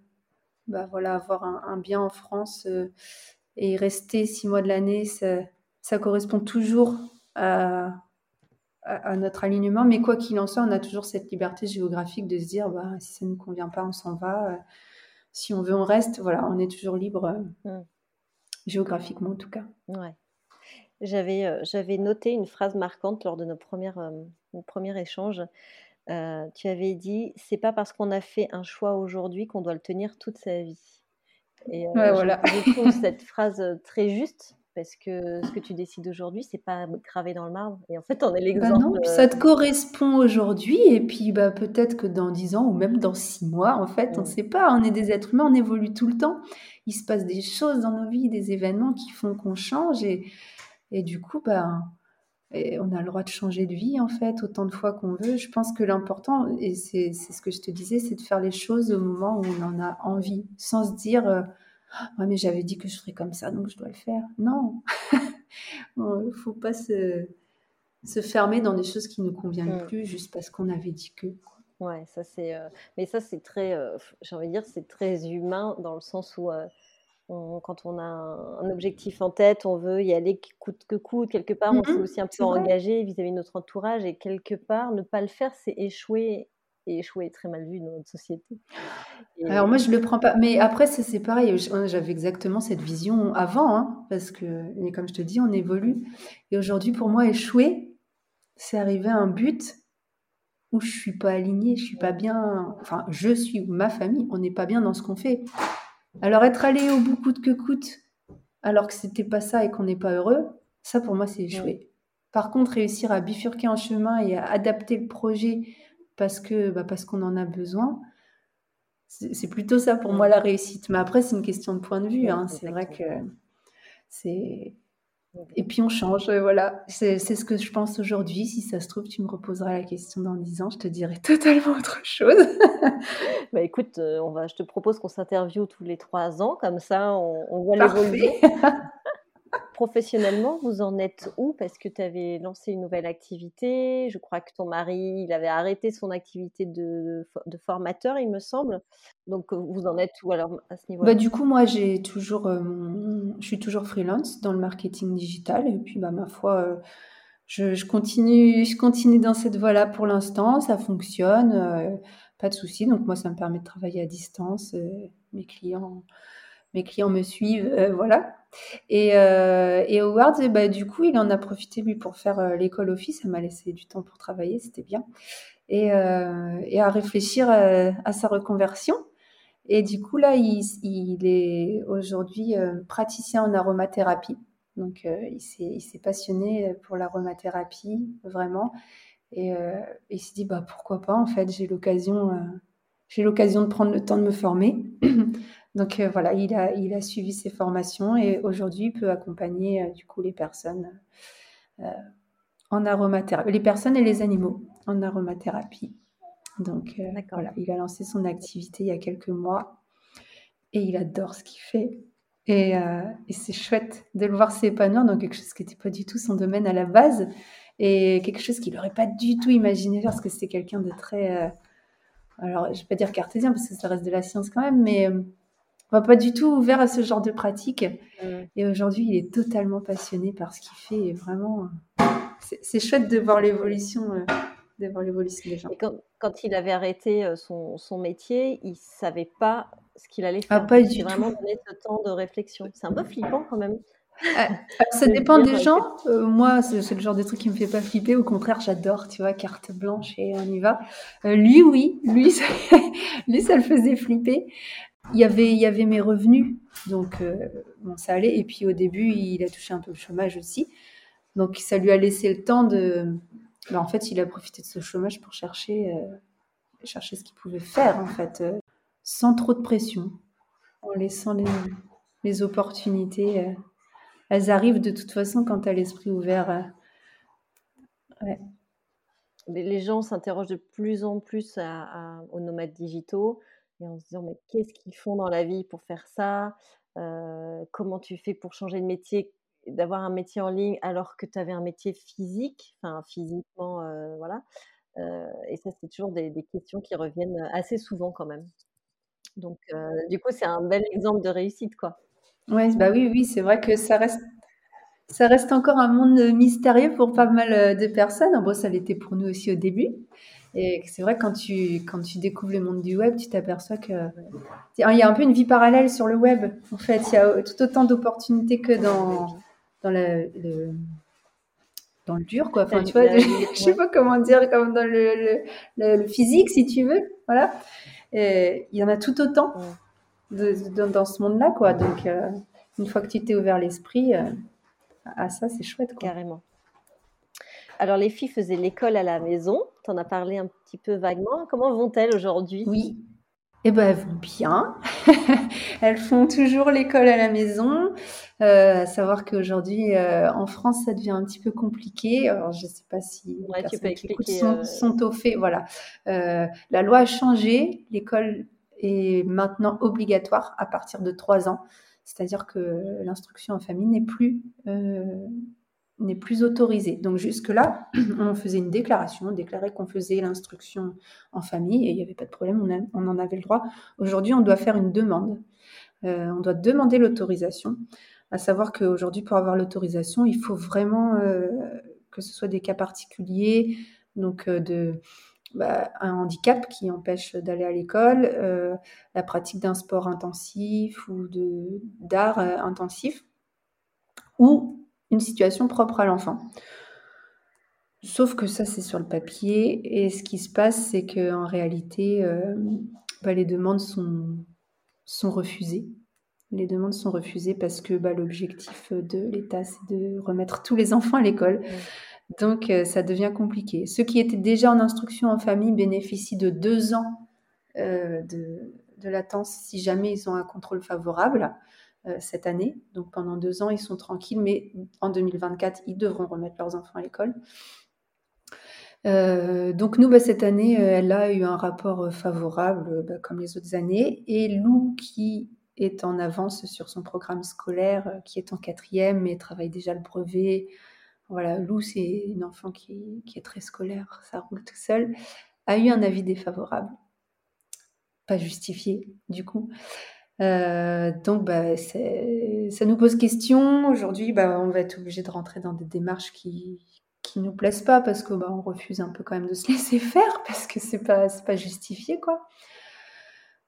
bah voilà, avoir un, bien en France euh, et rester six mois de l'année, ça, correspond toujours à, notre alignement. Mais quoi qu'il en soit, on a toujours cette liberté géographique de se dire, bah, si ça ne nous convient pas, on s'en va. Euh, si on veut, on reste. Voilà, on est toujours libre, mmh. géographiquement en tout cas. Ouais. J'avais, j'avais noté une phrase marquante lors de nos premières, nos premiers échanges. Euh, tu avais dit, c'est pas parce qu'on a fait un choix aujourd'hui qu'on doit le tenir toute sa vie. Et euh, voilà. je, trouve cette phrase euh, très juste parce que ce que tu décides aujourd'hui, c'est pas gravé dans le marbre. Et en fait, on est bah l'exemple. ça te correspond aujourd'hui, et puis bah, peut-être que dans 10 ans ou même dans 6 mois, en fait, on ne sait pas. On est des êtres humains, on évolue tout le temps. Il se passe des choses dans nos vies, des événements qui font qu'on change, et, et du coup, bah, et on a le droit de changer de vie, en fait, autant de fois qu'on veut. Je pense que l'important, et c'est ce que je te disais, c'est de faire les choses au moment où on en a envie, sans se dire euh, ouais, mais j'avais dit que je ferais comme ça, donc je dois le faire. Non, il ne faut pas se, se, fermer dans des choses qui ne conviennent mm. plus juste parce qu'on avait dit que. Ouais, ça c'est. Euh, mais ça c'est très, euh, j'ai envie de dire, c'est très humain dans le sens où quand on a un, objectif en tête, on veut y aller coûte que coûte. Quelque part, on s'est mmh aussi un peu engagé vis-à-vis de notre entourage et quelque part, ne pas le faire, c'est échouer. Et échouer est très mal vu dans notre société. Alors moi, je le prends pas. Mais après, c'est pareil. J'avais exactement cette vision avant, hein, parce que, comme je te dis, on évolue. Et aujourd'hui, pour moi, échouer, c'est arriver à un but où je suis pas alignée, je suis pas bien. Enfin, je suis ma famille, on n'est pas bien dans ce qu'on fait. Alors être allé au bout coûte que coûte, alors que c'était pas ça et qu'on n'est pas heureux, ça pour moi c'est échoué. Par contre, réussir à bifurquer en chemin et à adapter le projet parce que bah, parce qu'on en a besoin, c'est plutôt ça pour moi la réussite. Mais après, c'est une question de point de vue. Hein. C'est vrai que c'est et puis on change, voilà. C'est ce que je pense aujourd'hui. Si ça se trouve, tu me reposeras la question dans 10 ans, je te dirai totalement autre chose. bah écoute, euh, on va, je te propose qu'on s'interviewe tous les trois ans, comme ça on, on voit l'évolution. Professionnellement, vous en êtes où? Parce que tu avais lancé une nouvelle activité. Je crois que ton mari, il avait arrêté son activité de, formateur, il me semble. Donc, vous en êtes où alors à ce niveau-là? Bah, Du coup, moi, j'ai toujours, euh, je suis toujours freelance dans le marketing digital. Et puis, bah, ma foi, euh, je, continue, je continue dans cette voie-là pour l'instant. Ça fonctionne, euh, pas de souci. Donc, moi, ça me permet de travailler à distance. mes clients mes clients me suivent, voilà. Et, et Howard, bah, du coup, il en a profité lui pour faire l'école office. Ça m'a laissé du temps pour travailler, c'était bien. Et, et, à réfléchir à, sa reconversion. Et du coup, là, il, il est aujourd'hui praticien en aromathérapie. Donc, il s'est passionné pour l'aromathérapie, vraiment. Et il s'est dit, bah, pourquoi pas, en fait, j'ai l'occasion j'ai l'occasion de prendre le temps de me former. Donc euh, voilà, il a, il a suivi ses formations et aujourd'hui il peut accompagner euh, du coup les personnes euh, en aromathérapie, les personnes et les animaux en aromathérapie. Donc voilà, il a lancé son activité il y a quelques mois et il adore ce qu'il fait. Et, et c'est chouette de le voir s'épanouir dans quelque chose qui n'était pas du tout son domaine à la base et quelque chose qu'il n'aurait pas du tout imaginé parce que c'est quelqu'un de très alors je ne vais pas dire cartésien parce que ça reste de la science quand même, mais euh, on va pas du tout ouvert à ce genre de pratique. Et aujourd'hui, il est totalement passionné par ce qu'il fait et vraiment, euh, c'est chouette de voir l'évolution. Euh, de voir l'évolution des gens. quand, il avait arrêté son, son métier, il savait pas ce qu'il allait ah, faire. Ah, pas du tout. vraiment donné ce temps de réflexion. C'est un peu flippant quand même. Ah, ça dépend des gens. Euh, moi, c'est le genre de truc qui me fait pas flipper. Au contraire, j'adore, tu vois, carte blanche et on y va. Euh, lui, oui, lui, ça, lui, ça le faisait flipper. Il y avait, mes revenus, donc euh, ça allait. Et puis au début, il a touché un peu le chômage aussi, donc ça lui a laissé le temps de. Ben, en fait, il a profité de ce chômage pour chercher, chercher ce qu'il pouvait faire, en fait, sans trop de pression, en laissant les, les opportunités elles arrivent de toute façon quand tu as l'esprit ouvert. Euh, les gens s'interrogent de plus en plus aux nomades digitaux et en se disant mais qu'est-ce qu'ils font dans la vie pour faire ça? Euh, Comment tu fais pour changer de métier d'avoir un métier en ligne alors que tu avais un métier physique, enfin physiquement, euh, voilà. et ça, c'est toujours des, questions qui reviennent assez souvent quand même. Donc, du coup, c'est un bel exemple de réussite, quoi. Ouais, bah oui, oui, c'est vrai que ça reste, ça reste encore un monde mystérieux pour pas mal euh, de personnes. Bon, ça l'était pour nous aussi au début. Et c'est vrai quand tu, quand tu découvres le monde du web, tu t'aperçois que il y a un peu une vie parallèle sur le web. En fait, il y a tout autant d'opportunités que dans, dans le, dans le dur, quoi. Enfin, tu vois, je sais pas comment dire, comme dans le, le, physique, si tu veux. Voilà. il y en a tout autant dans ce monde-là, quoi. Donc, euh, une fois que tu t'es ouvert l'esprit euh, à ça, c'est chouette, quoi. Carrément. Alors, les filles faisaient l'école à la maison. Tu en as parlé un petit peu vaguement. Comment vont-elles aujourd'hui? Oui. Eh ben, elles vont bien. elles font toujours l'école à la maison. Euh, à savoir qu'aujourd'hui, en France, ça devient un petit peu compliqué. Alors, je ne sais pas si les personnes qui sont, sont, au fait. Voilà. la loi a changé. L'école est maintenant obligatoire à partir de 3 ans. C'est-à-dire que l'instruction en famille n'est plus, euh, plus autorisée. Donc jusque-là, on faisait une déclaration, on déclarait qu'on faisait l'instruction en famille et il n'y avait pas de problème, on, en avait le droit. Aujourd'hui, on doit faire une demande. Euh, on doit demander l'autorisation. À savoir qu'aujourd'hui, pour avoir l'autorisation, il faut vraiment euh, que ce soit des cas particuliers, donc de bah, un handicap qui empêche d'aller à l'école, euh, la pratique d'un sport intensif ou d'art euh, intensif, ou une situation propre à l'enfant. Sauf que ça, c'est sur le papier. Et ce qui se passe, c'est qu'en réalité, euh, bah, les demandes sont, refusées. Les demandes sont refusées parce que bah, l'objectif de l'État, c'est de remettre tous les enfants à l'école. Donc, euh, ça devient compliqué. Ceux qui étaient déjà en instruction en famille bénéficient de deux ans euh, de, latence si jamais ils ont un contrôle favorable euh, cette année. Donc, pendant deux ans, ils sont tranquilles, mais en 2024, ils devront remettre leurs enfants à l'école. donc nous, bah, cette année, elle a eu un rapport favorable bah, comme les autres années. Et Lou, qui est en avance sur son programme scolaire, qui est en quatrième et travaille déjà le brevet, voilà, Lou, c'est une enfant qui, est très scolaire, ça roule tout seul, a eu un avis défavorable. Pas justifié, du coup. Euh, donc, bah, ça nous pose question. Aujourd'hui, bah, on va être obligé de rentrer dans des démarches qui qui nous plaisent pas parce que bah, refuse un peu quand même de se laisser faire parce que c'est pas pas justifié quoi.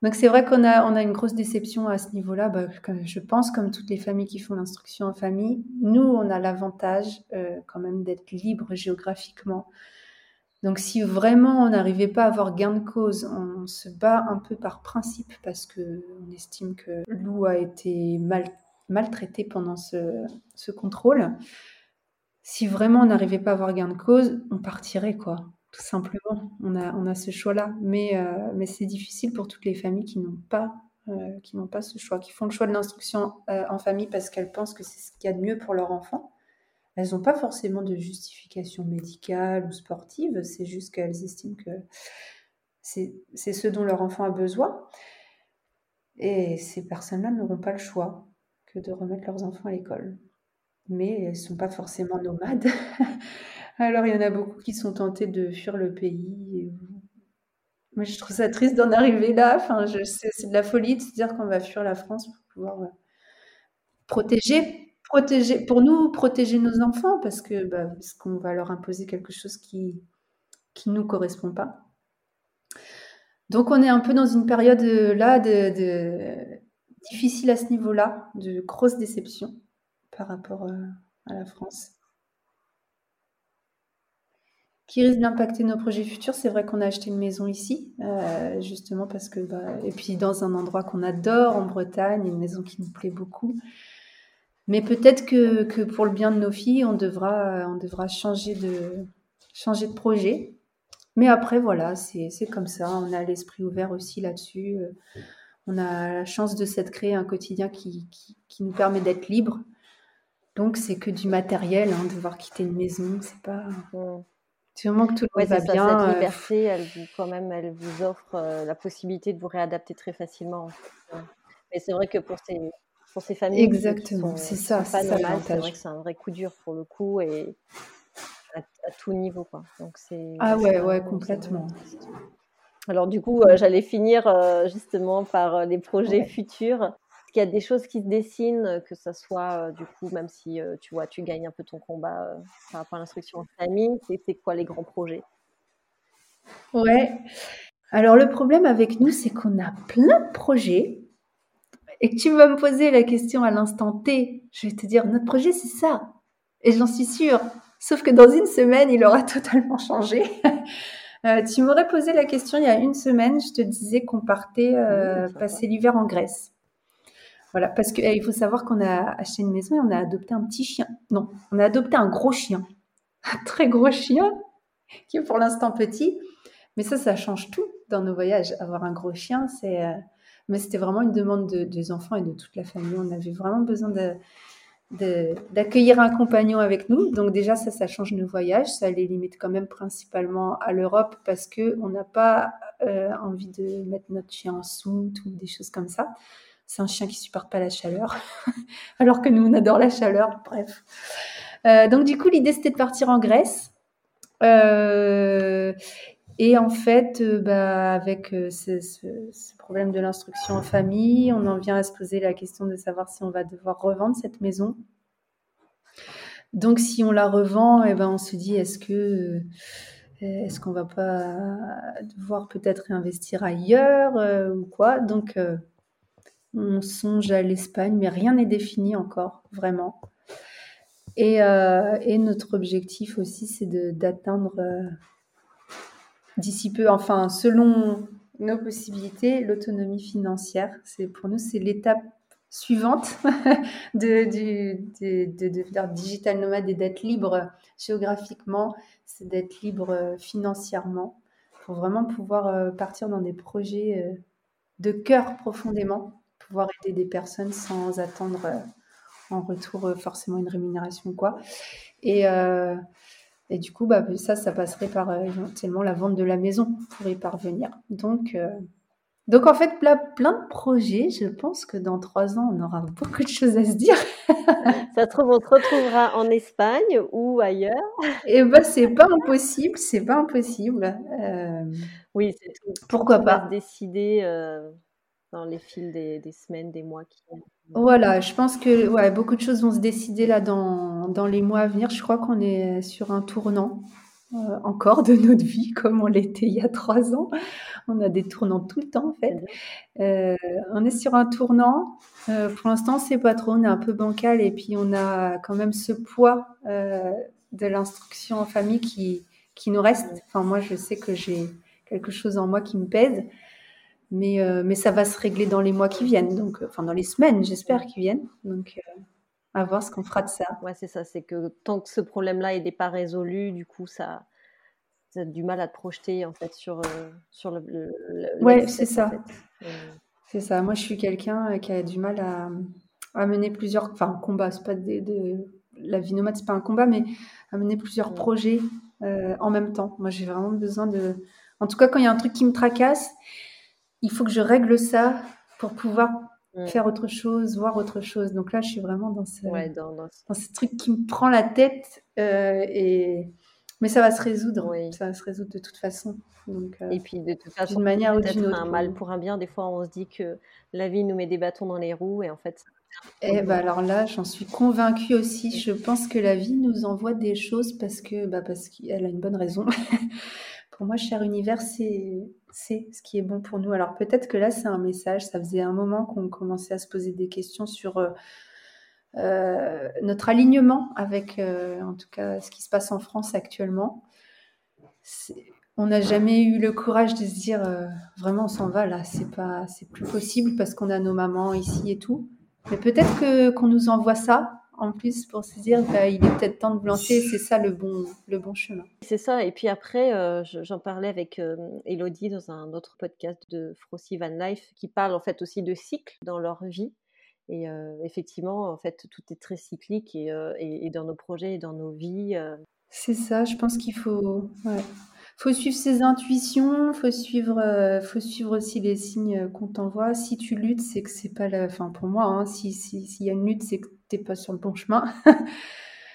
Donc c'est vrai qu'on a, on a une grosse déception à ce niveau-là. Bah, je pense, comme toutes les familles qui font l'instruction en famille, nous, on a l'avantage euh, quand même d'être libre géographiquement. Donc si vraiment on n'arrivait pas à avoir gain de cause, on se bat un peu par principe parce que on estime que Lou a été mal, maltraité pendant ce, ce contrôle. Si vraiment on n'arrivait pas à avoir gain de cause, on partirait quoi tout simplement. On a, on a ce choix-là. Mais, euh, mais c'est difficile pour toutes les familles qui n'ont pas, euh, pas ce choix, qui font le choix de l'instruction euh, en famille parce qu'elles pensent que c'est ce qu'il y a de mieux pour leur enfant. Elles n'ont pas forcément de justification médicale ou sportive, c'est juste qu'elles estiment que c'est ce dont leur enfant a besoin. Et ces personnes-là n'auront pas le choix que de remettre leurs enfants à l'école. Mais elles ne sont pas forcément nomades. Alors, il y en a beaucoup qui sont tentés de fuir le pays. Moi, je trouve ça triste d'en arriver là. C'est de la folie de se dire qu'on va fuir la France pour pouvoir euh, protéger, protéger, pour nous, protéger nos enfants, parce que bah, qu'on va leur imposer quelque chose qui qui nous correspond pas. Donc, on est un peu dans une période euh, là de, difficile à ce niveau-là, de grosse déception par rapport euh, à la France qui risque d'impacter nos projets futurs. C'est vrai qu'on a acheté une maison ici, euh, justement parce que, bah, et puis dans un endroit qu'on adore, en Bretagne, une maison qui nous plaît beaucoup. Mais peut-être que, pour le bien de nos filles, on devra, changer, de, projet. Mais après, voilà, c'est comme ça. On a l'esprit ouvert aussi là-dessus. On a la chance de s'être créé un quotidien qui, nous permet d'être libre. Donc, c'est que du matériel, hein, devoir quitter une maison, c'est pas. Vraiment que tout le monde va bien. Cette euh, liberté, elle vous, quand même, elle vous offre euh, la possibilité de vous réadapter très facilement. Mais c'est vrai que pour ces, pour ces familles, exactement, c'est ça, c'est vrai que c'est un vrai coup dur pour le coup et à, tout niveau, quoi. Donc c'est. Ah ouais, ouais, complètement. Alors du coup, euh, j'allais finir justement par les projets futurs qu'il y a des choses qui se dessinent, euh, que ce soit euh, du coup, même si euh, tu vois, tu gagnes un peu ton combat par rapport à l'instruction en famille, c'est quoi les grands projets? Ouais. Alors le problème avec nous, c'est qu'on a plein de projets et que tu vas me poser la question à l'instant T, je vais te dire notre projet c'est ça et j'en suis sûre. Sauf que dans une semaine, il aura totalement changé. tu m'aurais posé la question il y a une semaine, je te disais qu'on partait passer l'hiver en Grèce. Voilà, parce qu'il eh, faut savoir qu'on a acheté une maison et on a adopté un petit chien. Non, on a adopté un gros chien. Un très gros chien, qui est pour l'instant petit. Mais ça, ça change tout dans nos voyages. Avoir un gros chien, c'est. Euh, mais c'était vraiment une demande des enfants et de toute la famille. On avait vraiment besoin d'accueillir un compagnon avec nous. Donc déjà, ça, ça change nos voyages. Ça les limite quand même principalement à l'Europe parce qu'on n'a pas euh, envie de mettre notre chien en soute ou des choses comme ça. C'est un chien qui supporte pas la chaleur, alors que nous, on adore la chaleur. Bref. Euh, donc, du coup, l'idée, c'était de partir en Grèce. Euh, et en fait, euh, bah, avec ce, problème de l'instruction en famille, on en vient à se poser la question de savoir si on va devoir revendre cette maison. Donc, si on la revend, eh ben, on se dit, est-ce que est-ce qu'on va pas devoir peut-être réinvestir ailleurs ou quoi? Donc, on songe à l'Espagne, mais rien n'est défini encore, vraiment. Et, euh, notre objectif aussi, c'est d'atteindre euh, d'ici peu, enfin, selon nos possibilités, l'autonomie financière. Pour nous, c'est l'étape suivante de, de, devenir digital nomade et d'être libre géographiquement, c'est d'être libre financièrement pour vraiment pouvoir euh, partir dans des projets de cœur profondément pouvoir aider des personnes sans attendre euh, en retour euh, forcément une rémunération quoi. Et, euh, et du coup, bah, ça, ça passerait par éventuellement la vente de la maison pour y parvenir. Donc, donc en fait, plein, plein de projets. Je pense que dans trois ans, on aura beaucoup de choses à se dire. ça se trouve, on se retrouvera en Espagne ou ailleurs. Et eh bah, c'est pas impossible, c'est pas impossible. oui, c'est tout. Pourquoi pas décider dans les fils des, semaines, des mois qui Voilà, je pense que ouais, beaucoup de choses vont se décider là dans, dans les mois à venir. Je crois qu'on est sur un tournant euh, encore de notre vie, comme on l'était il y a trois ans. on a des tournants tout le temps en fait. Euh, on est sur un tournant. Euh, pour l'instant, c'est pas trop. On est un peu bancal et puis on a quand même ce poids de l'instruction en famille qui, qui nous reste. Enfin, moi, je sais que j'ai quelque chose en moi qui me pèse. Mais, mais ça va se régler dans les mois qui viennent, donc, enfin dans les semaines, j'espère, qui viennent. Donc, à voir ce qu'on fera de ça. Ouais, c'est ça. C'est que tant que ce problème-là n'est pas résolu, du coup, ça, ça a du mal à te projeter en fait sur, euh, sur le. le, ouais, c'est ça. Euh. C'est ça. Moi, je suis quelqu'un euh, qui a du mal à, à mener plusieurs. Enfin, combat, c'est pas de, la vie nomade, c'est pas un combat, mais à mener plusieurs projets en même temps. Moi, j'ai vraiment besoin de. En tout cas, quand il y a un truc qui me tracasse, il faut que je règle ça pour pouvoir Mm. faire autre chose, voir autre chose. Donc là, je suis vraiment dans ce, dans, ce truc qui me prend la tête. Euh, et... Mais ça va se résoudre. Ça va se résoudre de toute façon. Donc, euh, et puis de toute façon, d'une manière ou d'une autre. Un mal pour un bien. Des fois, on se dit que la vie nous met des bâtons dans les roues et en fait. Eh ben alors là, j'en suis convaincue aussi. Je pense que la vie nous envoie des choses parce que, bah parce qu'elle a une bonne raison. pour moi, cher univers, c'est ce qui est bon pour nous. Alors peut-être que là, c'est un message. Ça faisait un moment qu'on commençait à se poser des questions sur euh, euh, notre alignement avec, euh, en tout cas, ce qui se passe en France actuellement. On n'a jamais eu le courage de se dire vraiment on s'en va là, c'est pas, c'est plus possible parce qu'on a nos mamans ici et tout. Mais peut-être que qu'on nous envoie ça en plus pour se dire bah, il est peut-être temps de lancer, c'est ça le bon, le bon chemin. C'est ça, et puis après, euh, j'en parlais avec euh, Elodie dans un autre podcast de Frosty Van Life qui parle en fait aussi de cycles dans leur vie. Et euh, effectivement, en fait, tout est très cyclique et, et, dans nos projets et dans nos vies. C'est ça, je pense qu'il faut faut suivre ses intuitions, faut suivre, euh, faut suivre aussi les signes qu'on t'envoie. Si tu luttes, c'est que c'est pas la, enfin pour moi, hein, si s'il y a une lutte, c'est que t'es pas sur le bon chemin.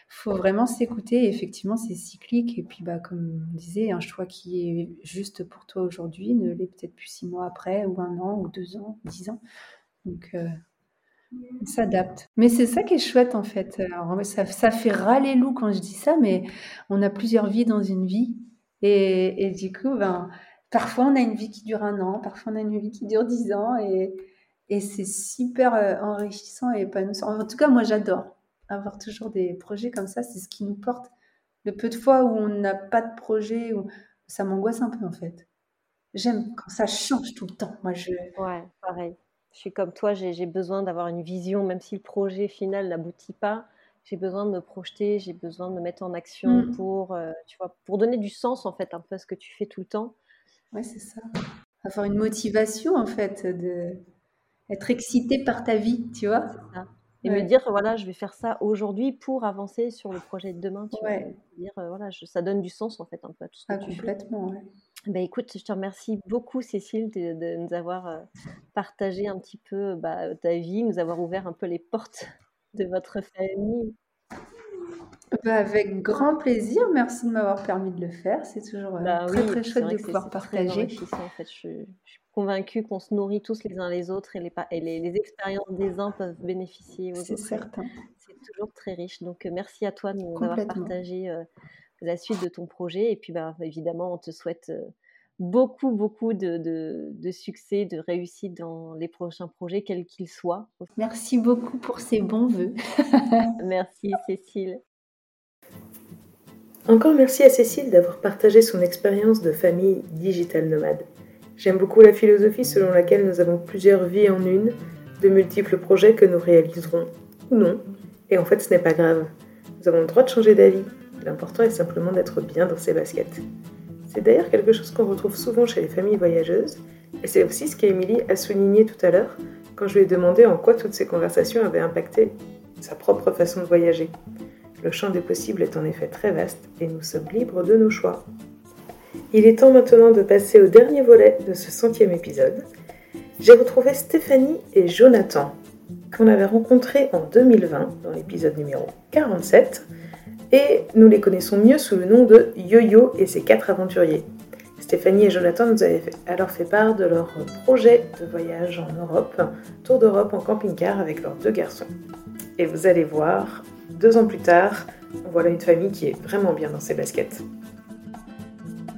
faut vraiment s'écouter. Effectivement, c'est cyclique. Et puis, bah, comme on disait, un choix qui est juste pour toi aujourd'hui ne l'est peut-être plus six mois après, ou un an, ou deux ans, dix ans. Donc, euh, on s'adapte. Mais c'est ça qui est chouette en fait. ça, fait râler loup quand je dis ça, mais on a plusieurs vies dans une vie. Et, du coup, ben, parfois on a une vie qui dure un an, parfois on a une vie qui dure dix ans, et, c'est super euh, enrichissant et épanouissant. En tout cas, moi j'adore avoir toujours des projets comme ça, c'est ce qui nous porte. Le peu de fois où on n'a pas de projet, où ça m'angoisse un peu en fait. J'aime quand ça change tout le temps. Moi, je... Ouais, pareil. Je suis comme toi, j'ai besoin d'avoir une vision, même si le projet final n'aboutit pas j'ai besoin de me projeter, j'ai besoin de me mettre en action mmh. pour, euh, tu vois, pour donner du sens en fait un peu à ce que tu fais tout le temps. Ouais, c'est ça. Avoir une motivation en fait, de être excité par ta vie, tu vois. Ça. Et me dire voilà, je vais faire ça aujourd'hui pour avancer sur le projet de demain. Tu vois. Dire euh, ça donne du sens en fait un peu à tout ce que ah, complètement, fais. Bah, écoute, je te remercie beaucoup, Cécile, de, nous avoir euh, partagé un petit peu bah, ta vie, nous avoir ouvert un peu les portes de votre famille bah, avec grand plaisir. Merci de m'avoir permis de le faire. C'est toujours euh, bah très très chouette de pouvoir partager. En fait. je, suis convaincue qu'on se nourrit tous les uns les autres et les, et les, expériences des uns peuvent bénéficier aux autres. C'est certain. C'est toujours très riche. Donc euh, merci à toi de nous avoir partagé euh, la suite de ton projet. Et puis bah, évidemment, on te souhaite beaucoup, beaucoup de, de, succès, de réussite dans les prochains projets, quels qu'ils soient. Merci beaucoup pour ces bons voeux. merci Cécile. Encore merci à Cécile d'avoir partagé son expérience de famille digital nomade. J'aime beaucoup la philosophie selon laquelle nous avons plusieurs vies en une, de multiples projets que nous réaliserons ou non, et en fait ce n'est pas grave. Nous avons le droit de changer d'avis. L'important est simplement d'être bien dans ses baskets. C'est d'ailleurs quelque chose qu'on retrouve souvent chez les familles voyageuses, et c'est aussi ce qu'Emilie a souligné tout à l'heure quand je lui ai demandé en quoi toutes ces conversations avaient impacté sa propre façon de voyager. Le champ des possibles est en effet très vaste et nous sommes libres de nos choix. Il est temps maintenant de passer au dernier volet de ce centième épisode. J'ai retrouvé Stéphanie et Jonathan, qu'on avait rencontrés en 2020 dans l'épisode numéro 47 et nous les connaissons mieux sous le nom de Yo-Yo et ses quatre aventuriers. Stéphanie et Jonathan nous avaient alors fait part de leur projet de voyage en Europe, tour d'Europe en camping-car avec leurs deux garçons. Et vous allez voir, deux ans plus tard, voilà une famille qui est vraiment bien dans ses baskets.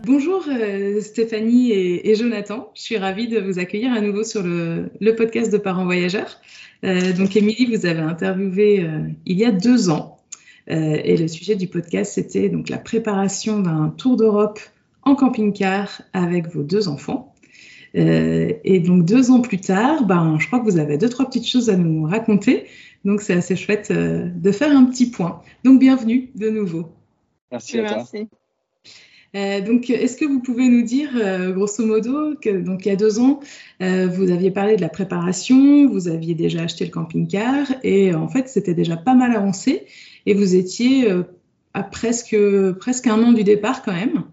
Bonjour euh, Stéphanie et, Jonathan. Je suis ravie de vous accueillir à nouveau sur le, podcast de Parents Voyageurs. Euh, donc, Émilie, vous avez interviewé euh, il y a deux ans. et le sujet du podcast, c'était donc la préparation d'un tour d'Europe en camping-car avec vos deux enfants. et donc, deux ans plus tard, ben, je crois que vous avez deux, trois petites choses à nous raconter. Donc, c'est assez chouette de faire un petit point. Donc, bienvenue de nouveau. Merci à toi. Merci. Euh, donc, est-ce que vous pouvez nous dire, euh, grosso modo, que donc il y a deux ans, euh, vous aviez parlé de la préparation, vous aviez déjà acheté le camping-car et en fait, c'était déjà pas mal avancé et vous étiez à presque presque un an du départ quand même.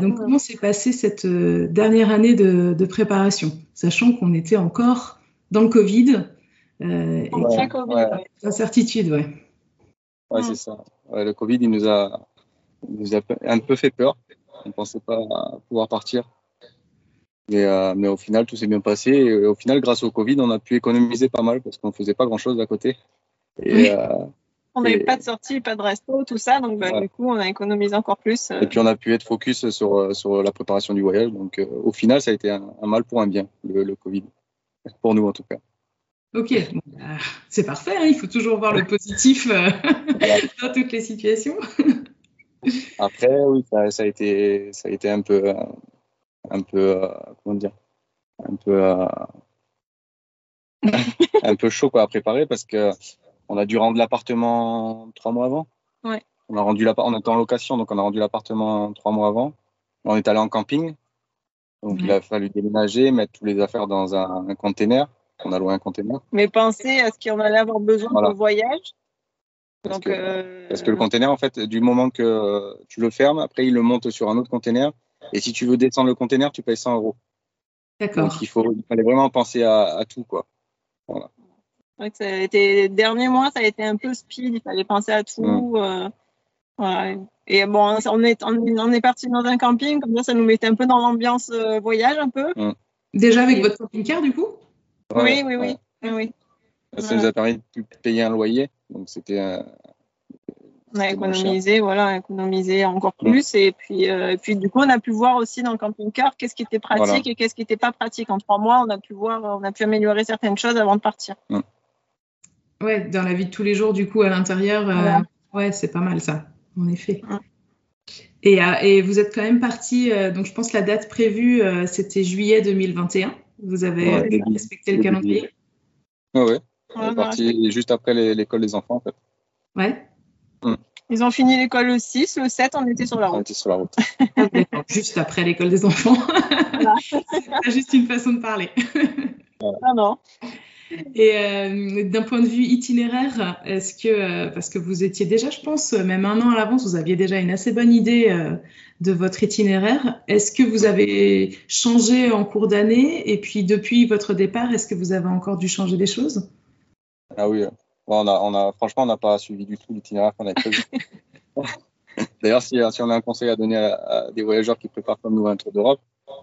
donc, comment s'est passée cette dernière année de, préparation, sachant qu'on était encore dans le Covid et ouais, incertitude, ouais. Ouais, c'est ça. le Covid, il nous a nous a un peu fait peur. On ne pensait pas pouvoir partir. Mais, euh, mais au final, tout s'est bien passé. Et au final, grâce au Covid, on a pu économiser pas mal parce qu'on ne faisait pas grand-chose à côté. Et, euh, on n'avait pas de sortie, pas de resto, tout ça. Donc, bah, du coup, on a économisé encore plus. Euh. Et puis, on a pu être focus sur, sur la préparation du voyage. Donc, au final, ça a été un, mal pour un bien, le, Covid. Pour nous, en tout cas. Ok, bah, c'est parfait. Hein. il faut toujours voir le positif dans toutes les situations. Après, oui, ça, a été, ça a été un peu, un peu, euh, comment dire, un peu, euh, un peu chaud quoi, à préparer parce que on a dû rendre l'appartement trois mois avant. Ouais. On a rendu on était en location, donc on a rendu l'appartement trois mois avant. On est allé en camping, donc il a fallu déménager, mettre toutes les affaires dans un, container. On a loué un container. Mais penser à ce qu'on allait avoir besoin pour le voyage. Parce, que, euh, parce que le container, en fait, du moment que tu le fermes, après, il le monte sur un autre container. Et si tu veux descendre le container, tu payes 100 euros. D'accord. Donc, il, faut, il fallait vraiment penser à, tout, quoi. Voilà. ça a été, derniers mois, ça a été un peu speed, il fallait penser à tout. Mm. Euh, voilà. Et bon, on est, on est parti dans un camping, comme ça, ça nous mettait un peu dans l'ambiance euh, voyage, un peu. Mm. Déjà avec votre camping-car, du coup? Oui, oui, oui, oui, Ça nous a permis de payer un loyer. Donc c'était on a économisé, voilà, économisé encore plus. Et puis, euh, et puis, du coup, on a pu voir aussi dans le camping-car qu'est-ce qui était pratique et qu'est-ce qui n'était pas pratique. En trois mois, on a pu voir, on a pu améliorer certaines choses avant de partir. Ouais, dans la vie de tous les jours, du coup, à l'intérieur, euh, ouais, c'est pas mal ça, en effet. Et, euh, et, vous êtes quand même parti, donc je pense la date prévue, c'était juillet 2021. Vous avez respecté le calendrier? Oui, ouais. On est parti juste après l'école des enfants, en fait. Ouais. Mm. Ils ont fini l'école le 6, le 7, on était sur la route. On était sur la route. juste après l'école des enfants. C'est pas juste une façon de parler. Non, non. Et euh, d'un point de vue itinéraire, est-ce que, euh, parce que vous étiez déjà, je pense, même un an à l'avance, vous aviez déjà une assez bonne idée euh, de votre itinéraire, est-ce que vous avez changé en cours d'année? Et puis depuis votre départ, est-ce que vous avez encore dû changer des choses? Ah oui, on a, on a, franchement, on n'a pas suivi du tout l'itinéraire qu'on a prévu. D'ailleurs, si, si, on a un conseil à donner à, des voyageurs qui préparent comme nous un tour d'Europe,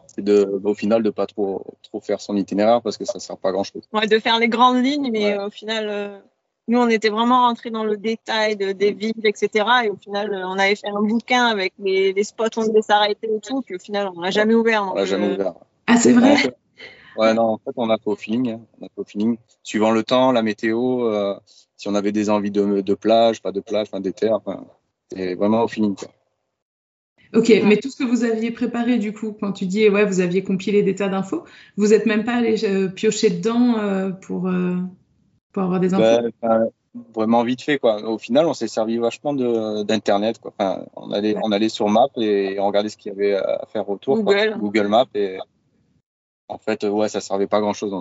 c'est de, au final de pas trop, trop faire son itinéraire parce que ça sert pas à grand chose. Ouais, de faire les grandes lignes, mais au final, euh, nous, on était vraiment rentrés dans le détail de, des villes, etc. Et au final, euh, on avait fait un bouquin avec les, les spots où on devait s'arrêter et tout, puis au final, on l'a jamais ouvert. on l'a jamais euh, ouvert. Ah, c'est vrai? Ouais, non, en fait, on a fait au feeling. On a fait au feeling. Suivant le temps, la météo, euh, si on avait des envies de, de plage, pas de plage, enfin, des terres, enfin, c'est vraiment au feeling. Quoi. Ok, mais tout ce que vous aviez préparé, du coup, quand tu dis, ouais, vous aviez compilé des tas d'infos, vous n'êtes même pas allé euh, piocher dedans euh, pour, pour avoir des infos? Bah, Vraiment vite fait, quoi. Au final, on s'est servi vachement d'Internet, quoi. Enfin, on allait, on allait sur Map et on regardait ce qu'il y avait à faire autour. Google. Google Maps et en fait, ouais, ça servait pas grand chose.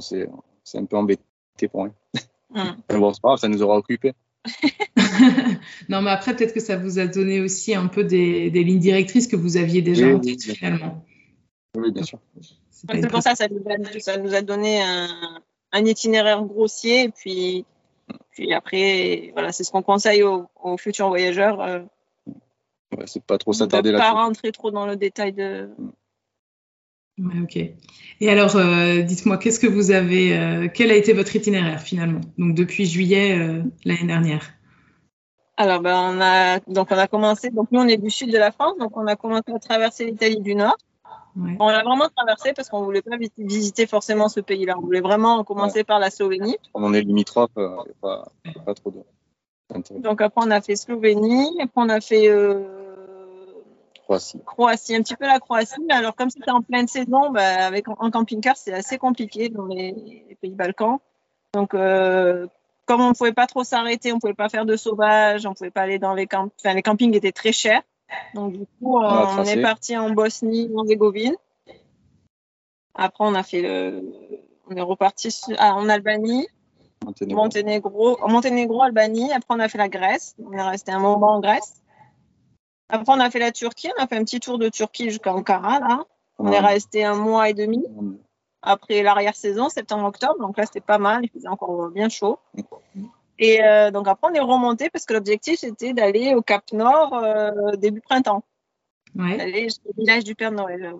C'est un peu embêté pour rien. Hum. bon, c'est pas grave, ça nous aura occupé. non, mais après, peut-être que ça vous a donné aussi un peu des, des lignes directrices que vous aviez déjà en tête finalement. Oui, bien sûr. C'est pour ça, ça nous, a, ça nous a donné un, un, itinéraire grossier. Et puis, puis après, voilà, c'est ce qu'on conseille aux, futurs voyageurs. Euh, ouais, c'est pas trop s'attarder là-dessus. Pas rentrer trop dans le détail de. Ok. Et alors, euh, dites-moi, qu'est-ce que vous avez, euh, quel a été votre itinéraire finalement? Donc depuis juillet euh, l'année dernière. Alors, ben, on a, donc, on a commencé, donc nous, on est du sud de la France, donc on a commencé à traverser l'Italie du Nord. On l'a vraiment traversé parce qu'on ne voulait pas visiter forcément ce pays-là. On voulait vraiment commencer par la Slovénie. On est limitrophe, pas, pas trop de. Donc après, on a fait Slovénie, après, on a fait euh, Croatie. Croatie, un petit peu la Croatie. Mais alors, comme c'était en pleine saison, bah, avec, en camping-car, c'est assez compliqué dans les, pays Balkans. Donc, euh, comme on ne pouvait pas trop s'arrêter, on ne pouvait pas faire de sauvage, on ne pouvait pas aller dans les camps. Enfin, les campings étaient très chers. Donc, du coup, on, est parti en Bosnie, en Herzégovine. Après, on a fait le. On est reparti ah, en Albanie, Monténégro. Monténégro, Monténégro, Albanie. Après, on a fait la Grèce. On est resté un moment en Grèce. Après, on a fait la Turquie. On a fait un petit tour de Turquie jusqu'à Ankara. Là. On est resté un mois et demi. Après l'arrière-saison, septembre-octobre. Donc là, c'était pas mal. Il faisait encore bien chaud. Et euh, donc après, on est remonté parce que l'objectif, c'était d'aller au Cap Nord euh, début printemps. Ouais. D'aller jusqu'au village du Père Noël.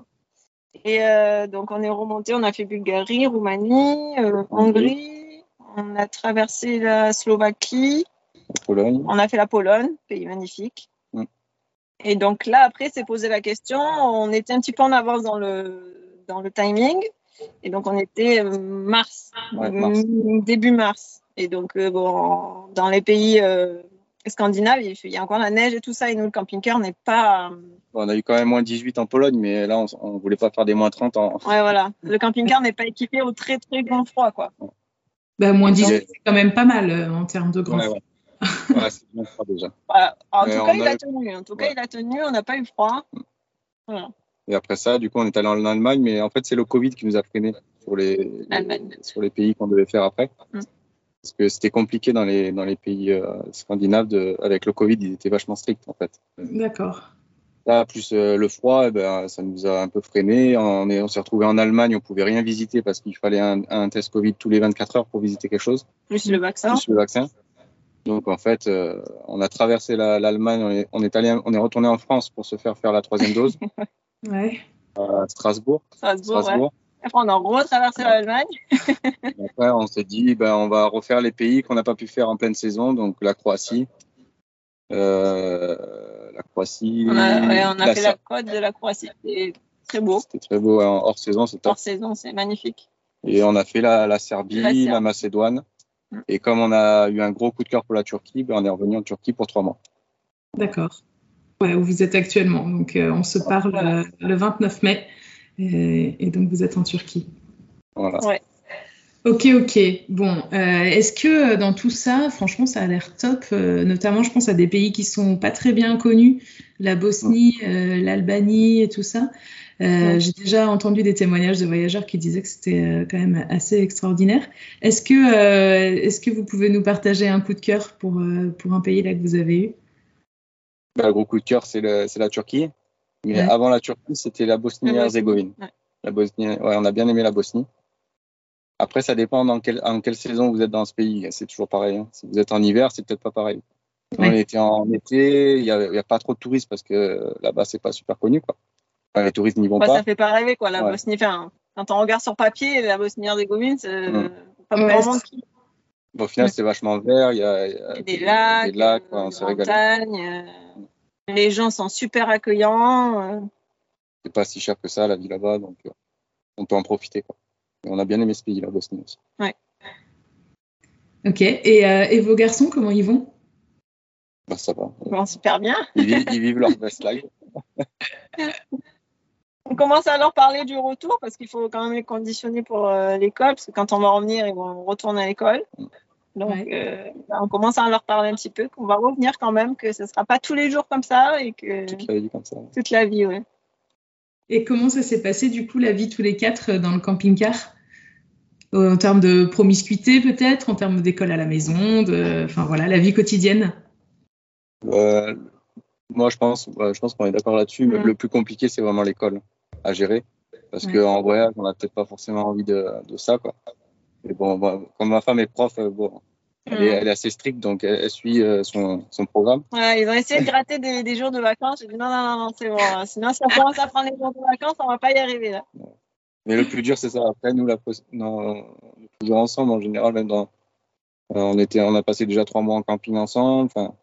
Et euh, donc, on est remonté, on a fait Bulgarie, Roumanie, Hongrie, on a traversé la Slovaquie, Pologne. on a fait la Pologne, pays magnifique. Mm. Et donc là, après, c'est posé la question, on était un petit peu en avance dans le, dans le timing. Et donc, on était mars, mars. début mars. Et donc, euh, bon, dans les pays euh, scandinaves, il y a encore la neige et tout ça. Et nous, le camping-car n'est pas. Euh, on a eu quand même moins 18 en Pologne, mais là, on ne voulait pas faire des moins 30 en. Ouais, voilà. Le camping-car n'est pas équipé au très, très grand froid, quoi. Bah, moins 18, c'est quand même pas mal en termes de grand froid. Ouais, c'est bien froid déjà. en, tout cas, il a tenu. En tout cas, il a tenu. On n'a pas eu froid. Voilà. Et après ça, du coup, on est allé en Allemagne, mais en fait, c'est le Covid qui nous a freiné sur les, sur les pays qu'on devait faire après. Mm parce que c'était compliqué dans les, dans les pays euh, scandinaves. De, avec le Covid, ils étaient vachement stricts en fait. D'accord. Là, plus euh, le froid, eh ben, ça nous a un peu freiné. On, on s'est retrouvé en Allemagne, on pouvait rien visiter parce qu'il fallait un, un, test Covid tous les 24 heures pour visiter quelque chose. Plus le vaccin. Plus le vaccin. Donc en fait, euh, on a traversé l'Allemagne, on, est, on, est allé, on est retourné en France pour se faire faire la troisième dose. ouais. À Strasbourg. Strasbourg. Strasbourg. Après, on a retraversé l'Allemagne. Après, on s'est dit, ben, on va refaire les pays qu'on n'a pas pu faire en pleine saison, donc la Croatie. Euh, la Croatie. On a, on a fait la côte de la Croatie. C'était très beau. C'était très beau. En hors saison, c'est Hors saison, c'est magnifique. Et on a fait la, la Serbie, la, Macédoine. Mm. Et comme on a eu un gros coup de cœur pour la Turquie, ben, on est revenu en Turquie pour trois mois. D'accord. Ouais, où vous êtes actuellement. Donc, euh, on se parle euh, le 29 mai. Et, donc, vous êtes en Turquie. Voilà. Ouais. Ok, ok. Bon, euh, est-ce que dans tout ça, franchement, ça a l'air top euh, Notamment, je pense à des pays qui sont pas très bien connus, la Bosnie, l'Albanie et tout ça. J'ai déjà entendu des témoignages de voyageurs qui disaient que c'était quand même assez extraordinaire. Est-ce que, est-ce que vous pouvez nous partager un coup de cœur pour, pour un pays là que vous avez eu? Bah, Le gros coup de cœur, c'est la Turquie. Mais avant la Turquie, c'était la Bosnie-Herzégovine. La Bosnie, ouais, on a bien aimé la Bosnie. Après, ça dépend dans quelle, en quelle saison vous êtes dans ce pays. C'est toujours pareil. Hein. Si vous êtes en hiver, c'est peut-être pas pareil. On était en été, il n'y a, a, pas trop de touristes parce que là-bas, c'est pas super connu. Quoi. Les touristes n'y vont pas. Ça fait pas rêver, quoi, la Bosnie. Enfin, quand on regarde sur papier, la Bosnie-Herzégovine, c'est mm. pas vraiment qui. Bon, au final, c'est vachement vert. Il y a, y a des, lacs, des lacs on des montagnes. Les gens sont super accueillants. Euh. C'est pas si cher que ça, la vie là-bas, donc euh, on peut en profiter. Quoi. on a bien aimé ce pays, la Bosnie aussi. Ouais. Ok. Et, euh, et, vos garçons, comment ils vont? Bah, Ça va. Ils vont super bien. Ils, vivent, leur best life. on commence à leur parler du retour parce qu'il faut quand même les conditionner pour l'école, parce que quand on va revenir, ils vont retourner à l'école. Donc, euh, on commence à leur parler un petit peu, qu'on va revenir quand même, que ce ne sera pas tous les jours comme ça et que. Toute la vie comme ça. Toute la vie, ouais. Et comment ça s'est passé, du coup, la vie tous les quatre euh, dans le camping-car? En termes de promiscuité, peut-être? En termes d'école à la maison de... Enfin, voilà, la vie quotidienne? Euh, Moi, je pense, je pense qu'on est d'accord là-dessus. Mm. Le plus compliqué, c'est vraiment l'école à gérer. Parce qu'en voyage, on n'a peut-être pas forcément envie de, de ça, quoi bon, comme ma femme est prof, euh, bon, elle, est, assez stricte, donc elle, suit euh, son, son, programme. Ouais, ils ont essayé de gratter des, des jours de vacances. J'ai dit non, non, non, non c'est bon. Hein. Sinon, si on commence à prendre les jours de vacances, on va pas y arriver. Là. Mais le plus dur, c'est ça. Après, nous, la, non, toujours ensemble, en général, même dans. Euh, on, était, on a passé déjà trois mois en camping ensemble. Enfin,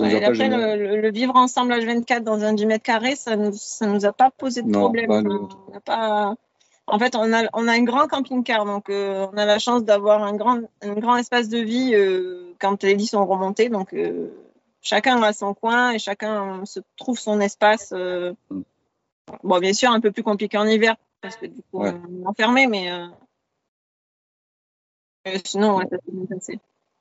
après, le, vivre ensemble H24 dans un 10 mètres carrés, ça ne nous, ça nous a pas posé de problème. on pas... En fait, on a, on a un grand camping-car, donc euh, on a la chance d'avoir un grand, un grand espace de vie euh, quand les lits sont remontés. Donc, euh, chacun a son coin et chacun se trouve son espace. Mm. Bon, bien sûr, un peu plus compliqué en hiver parce que du coup, on est enfermé, mais sinon, ça s'est bien passé.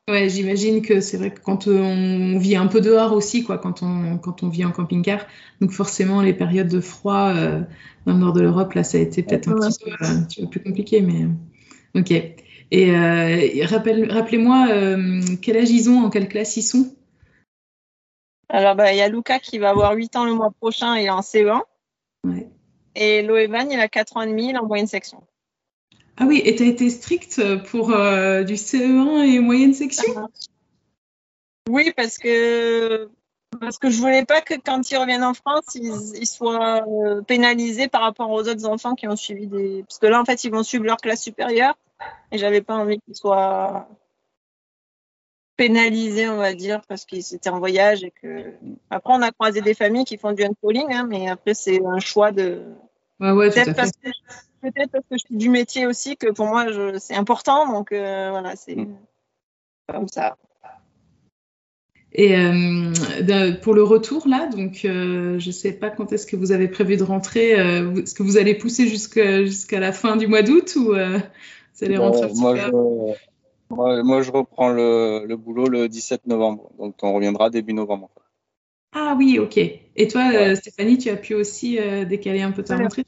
Ouais, j'imagine que c'est vrai que quand on vit un peu dehors aussi, quoi, quand on, quand on vit en camping-car, donc forcément les périodes de froid euh, dans le nord de l'Europe, là, ça a été peut-être un, petit peu, plus compliqué, mais ok. Et euh, rappelez-moi, euh, quel âge ils ont, en quelle classe ils sont? Alors, bah, il y a Luca qui va avoir 8 ans le mois prochain, il est en CE1. Ouais. Et Loevan, il a 4 ans et demi, il est en moyenne section. Ah oui, et tu as été stricte pour euh, du CE1 et moyenne section? Oui, parce que parce que je voulais pas que quand ils reviennent en France, ils, soient euh, pénalisés par rapport aux autres enfants qui ont suivi des. Parce que là, en fait, ils vont suivre leur classe supérieure et j'avais pas envie qu'ils soient pénalisés, on va dire, parce qu'ils étaient en voyage et que. Après, on a croisé des familles qui font du unpolling, hein, mais après, c'est un choix de. Ouais, ouais, tout à fait peut-être parce que je suis du métier aussi que pour moi c'est important. Donc euh, voilà, c'est mm. comme ça. Et euh, pour le retour là, donc euh, je ne sais pas quand est-ce que vous avez prévu de rentrer. est-ce que vous allez pousser jusqu'à la fin du mois d'août ou vous allez rentrer moi, je, moi, je reprends le, le, boulot le 17 novembre, donc on reviendra début novembre. Ah oui, ok. Et toi, Stéphanie, tu as pu aussi décaler un peu ta rentrée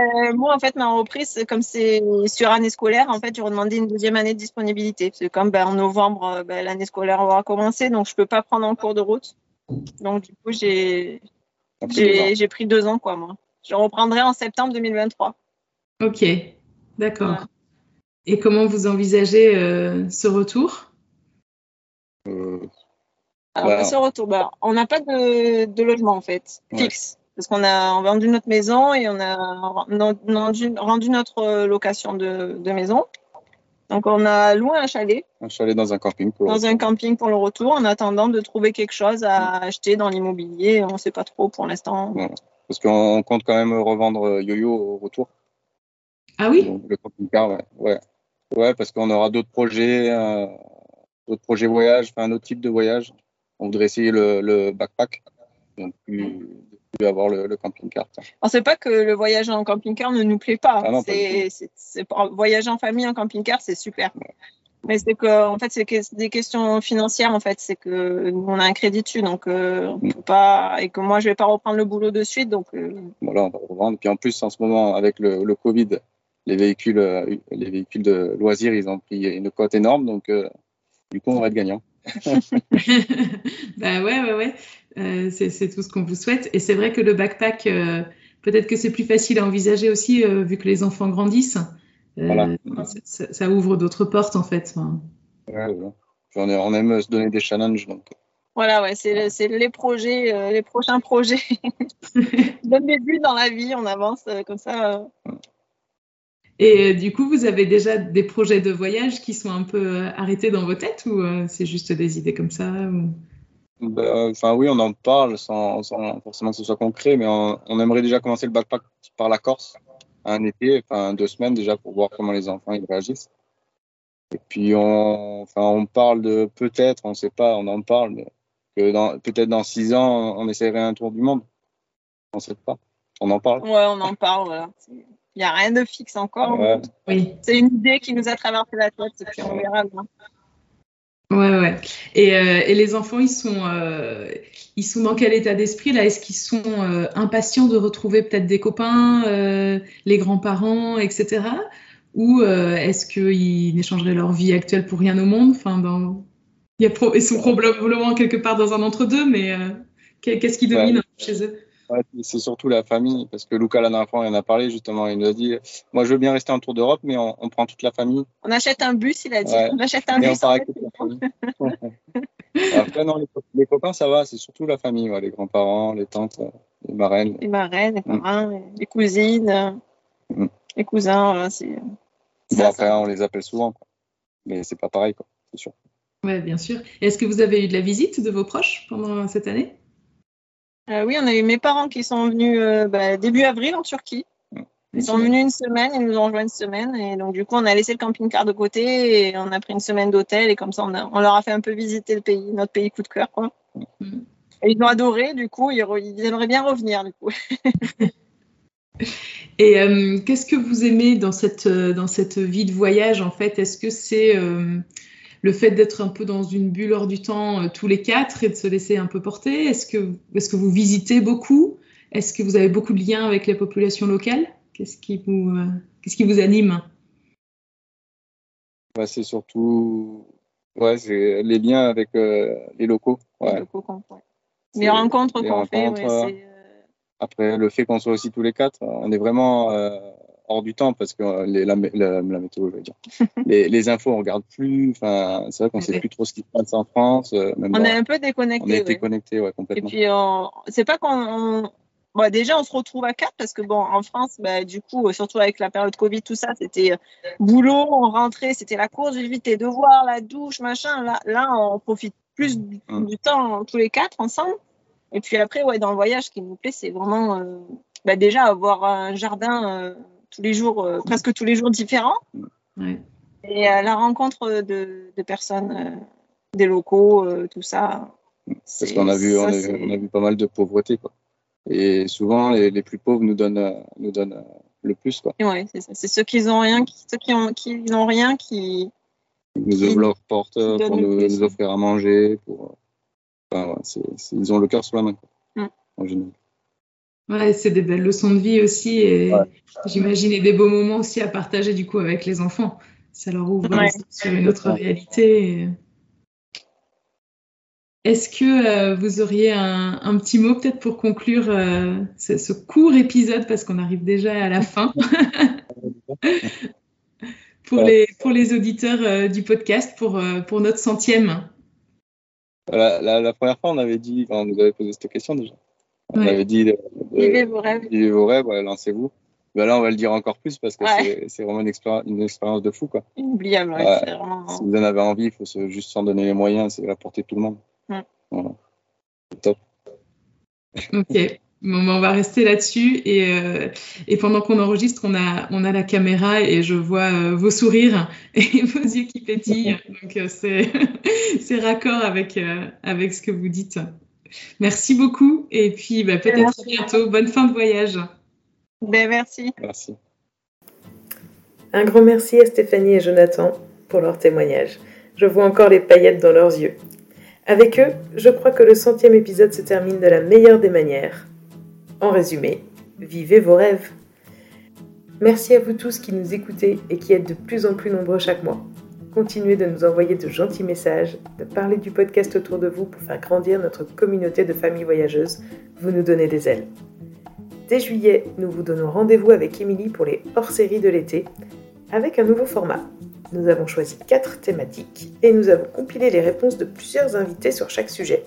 euh, moi, en fait, ma reprise, comme c'est sur année scolaire, en fait, j'aurais demandé une deuxième année de disponibilité. Parce que comme ben, en novembre, euh, ben, l'année scolaire aura commencé, donc je ne peux pas prendre en cours de route. Donc, du coup, j'ai j'ai pris deux ans, quoi, moi. Je reprendrai en septembre 2023. Ok, d'accord. Et comment vous envisagez euh, ce retour? Alors, bah, ce retour, bah, on n'a pas de, de, logement, en fait, fixe parce qu'on a vendu notre maison et on a rendu, notre euh, location de, maison. Donc on a loué un chalet. Un chalet dans un camping pour Dans un camping pour le retour en attendant de trouver quelque chose à acheter dans l'immobilier. On ne sait pas trop pour l'instant. Parce qu'on compte quand même revendre euh, Yo-Yo au retour. Ah oui? Le camping-car, ouais. ouais. parce qu'on aura d'autres projets, euh, d'autres projets voyage, enfin un autre type de voyage. On voudrait essayer le, backpack. Donc plus, avoir le, camping-car. Sait pas que le voyage en camping-car ne nous plaît pas. Ah c'est, voyager en famille en camping-car, c'est super. Mais c'est que, en fait, c'est des questions financières, en fait. C'est que on a un crédit dessus, donc euh, on mm. peut pas, et que moi, je vais pas reprendre le boulot de suite, donc. Euh. Voilà, on va revendre. Puis en plus, en ce moment, avec le, le Covid, les véhicules, euh, les véhicules de loisirs, ils ont pris une cote énorme, donc du coup, on va être gagnant. bah ouais, ouais, ouais. Euh, c'est tout ce qu'on vous souhaite. Et c'est vrai que le backpack, euh, peut-être que c'est plus facile à envisager aussi euh, vu que les enfants grandissent. Ça, ouvre d'autres portes en fait. on aime se donner des challenges. Donc. Voilà, ouais, c'est les projets, les prochains projets. Bon début dans la vie, on avance comme ça. Et du coup, vous avez déjà des projets de voyage qui sont un peu arrêtés dans vos têtes ou c'est juste des idées comme ça ben, enfin, oui, on en parle sans, forcément que ce soit concret, mais on, aimerait déjà commencer le backpack par la Corse, un été, enfin deux semaines déjà pour voir comment les enfants ils réagissent. Et puis on, enfin, on parle de peut-être, on ne sait pas, on en parle, mais que peut-être dans six ans, on essaierait un tour du monde. On ne sait pas. On en parle. Ouais, on en parle. Voilà. Il n'y a rien de fixe encore. Oui. C'est une idée qui nous a traversé la tête, et puis on verra bien. Ouais, ouais. Et, euh, et, les enfants, ils sont, euh, ils sont dans quel état d'esprit là? Est-ce qu'ils sont euh, impatients de retrouver peut-être des copains, euh, les grands-parents, etc. Ou euh, est-ce qu'ils n'échangeraient leur vie actuelle pour rien au monde? Enfin, dans... Il y a pro... Ils sont probablement quelque part dans un entre-deux, mais qu'est-ce qui domine chez eux? C'est surtout la famille, parce que Lucas, la dernière fois, il en a parlé justement. Il nous a dit Moi, je veux bien rester en tour d'Europe, mais on, prend toute la famille. On achète un bus, il a dit. On achète un bus. Après, non, les, copains, ça va, c'est surtout la famille, les grands-parents, les tantes, les marraines. Les marraines, les mm. parrains, les cousines, mm. les cousins. Voilà, bon, après, on les appelle souvent, quoi. mais c'est pas pareil, quoi, c'est sûr. Oui, bien sûr. Est-ce que vous avez eu de la visite de vos proches pendant cette année? Oui, on a eu mes parents qui sont venus bah, début avril en Turquie. Ils sont venus une semaine, ils nous ont rejoint une semaine. Et donc, du coup, on a laissé le camping-car de côté et on a pris une semaine d'hôtel. Et comme ça, on, on, leur a fait un peu visiter le pays, notre pays coup de cœur. Quoi. Et ils ont adoré, du coup, ils, ils aimeraient bien revenir, du coup. et euh, qu'est-ce que vous aimez dans cette, euh, dans cette vie de voyage, en fait? Est-ce que c'est euh, le fait d'être un peu dans une bulle hors du temps tous les quatre et de se laisser un peu porter Est-ce que, est que vous visitez beaucoup? Est-ce que vous avez beaucoup de liens avec les populations locales Qu'est-ce qui vous, euh, qu'est-ce qui vous anime? Bah, C'est surtout ouais, c'est les liens avec euh, les locaux. Les, locaux les rencontres qu'on fait. Euh, après, le fait qu'on soit aussi tous les quatre, on est vraiment hors du temps parce que les, la, météo, je veux dire. les, les, infos, on regarde plus. Enfin, c'est vrai qu'on ne sait plus trop ce qui se passe en France. on est un peu déconnecté. On est déconnecté, ouais, complètement. Et puis, c'est pas qu'on déjà, on se retrouve à quatre parce que, bon, en France, bah, du coup, surtout avec la période Covid, tout ça, c'était euh, boulot, on rentrait, c'était la course, vite tes devoirs, la douche, machin. Là, là on profite plus du, mmh. temps tous les quatre ensemble. Et puis après, ouais, dans le voyage, ce qui nous plaît, c'est vraiment euh, bah, déjà avoir un jardin euh, tous les jours, presque tous les jours différents. Et la rencontre de, de personnes, des locaux, tout ça. Parce qu'on a vu, on, a vu, on a vu pas mal de pauvreté, quoi. Et souvent, les, les, plus pauvres nous donnent, nous donnent le plus. Quoi. Ouais, c'est ça. C'est ceux qui n'ont rien, qui, ceux qui ont, qui n'ont rien, qui nous ouvrent leur porte pour nous, nous, offrir à manger. Pour, enfin, ouais, c'est, ils ont le cœur sur la main, quoi, mm. en général. Ouais, c'est des belles leçons de vie aussi, et ouais. j'imagine des beaux moments aussi à partager du coup avec les enfants. Ça leur ouvre ouais. sur une autre réalité. Et... Est-ce que euh, vous auriez un, un, petit mot peut-être pour conclure euh, ce, ce, court épisode parce qu'on arrive déjà à la fin? Pour, les, pour les auditeurs euh, du podcast pour, euh, pour notre centième la, la, la, première fois, on avait dit, on nous avait posé cette question déjà. On ouais. avait dit de, de, vivez vos rêves. Vivez vos rêves, ouais, lancez-vous. Ben là, on va le dire encore plus parce que ouais. c'est vraiment une, expérience, une expérience de fou. Quoi. Inoubliable. Ouais, vraiment... Si vous en avez envie, il faut se, juste s'en donner les moyens, c'est la portée de tout le monde. Mm. Voilà. Top. Ok. Bon, ben, on va rester là-dessus et, euh, et pendant qu'on enregistre, on a, on a la caméra et je vois euh, vos sourires et vos yeux qui pétillent. Donc euh, c'est raccord avec, euh, avec ce que vous dites. Merci beaucoup et puis bah, peut-être à bientôt. Bonne fin de voyage. Ben, merci. Merci. Un grand merci à Stéphanie et Jonathan pour leur témoignage. Je vois encore les paillettes dans leurs yeux. Avec eux, je crois que le centième épisode se termine de la meilleure des manières. En résumé, vivez vos rêves. Merci à vous tous qui nous écoutez et qui êtes de plus en plus nombreux chaque mois. Continuez de nous envoyer de gentils messages, de parler du podcast autour de vous pour faire grandir notre communauté de familles voyageuses. Vous nous donnez des ailes. Dès juillet, nous vous donnons rendez-vous avec Émilie pour les hors-séries de l'été, avec un nouveau format. Nous avons choisi quatre thématiques et nous avons compilé les réponses de plusieurs invités sur chaque sujet.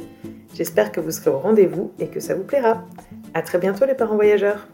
J'espère que vous serez au rendez-vous et que ça vous plaira. À très bientôt les parents voyageurs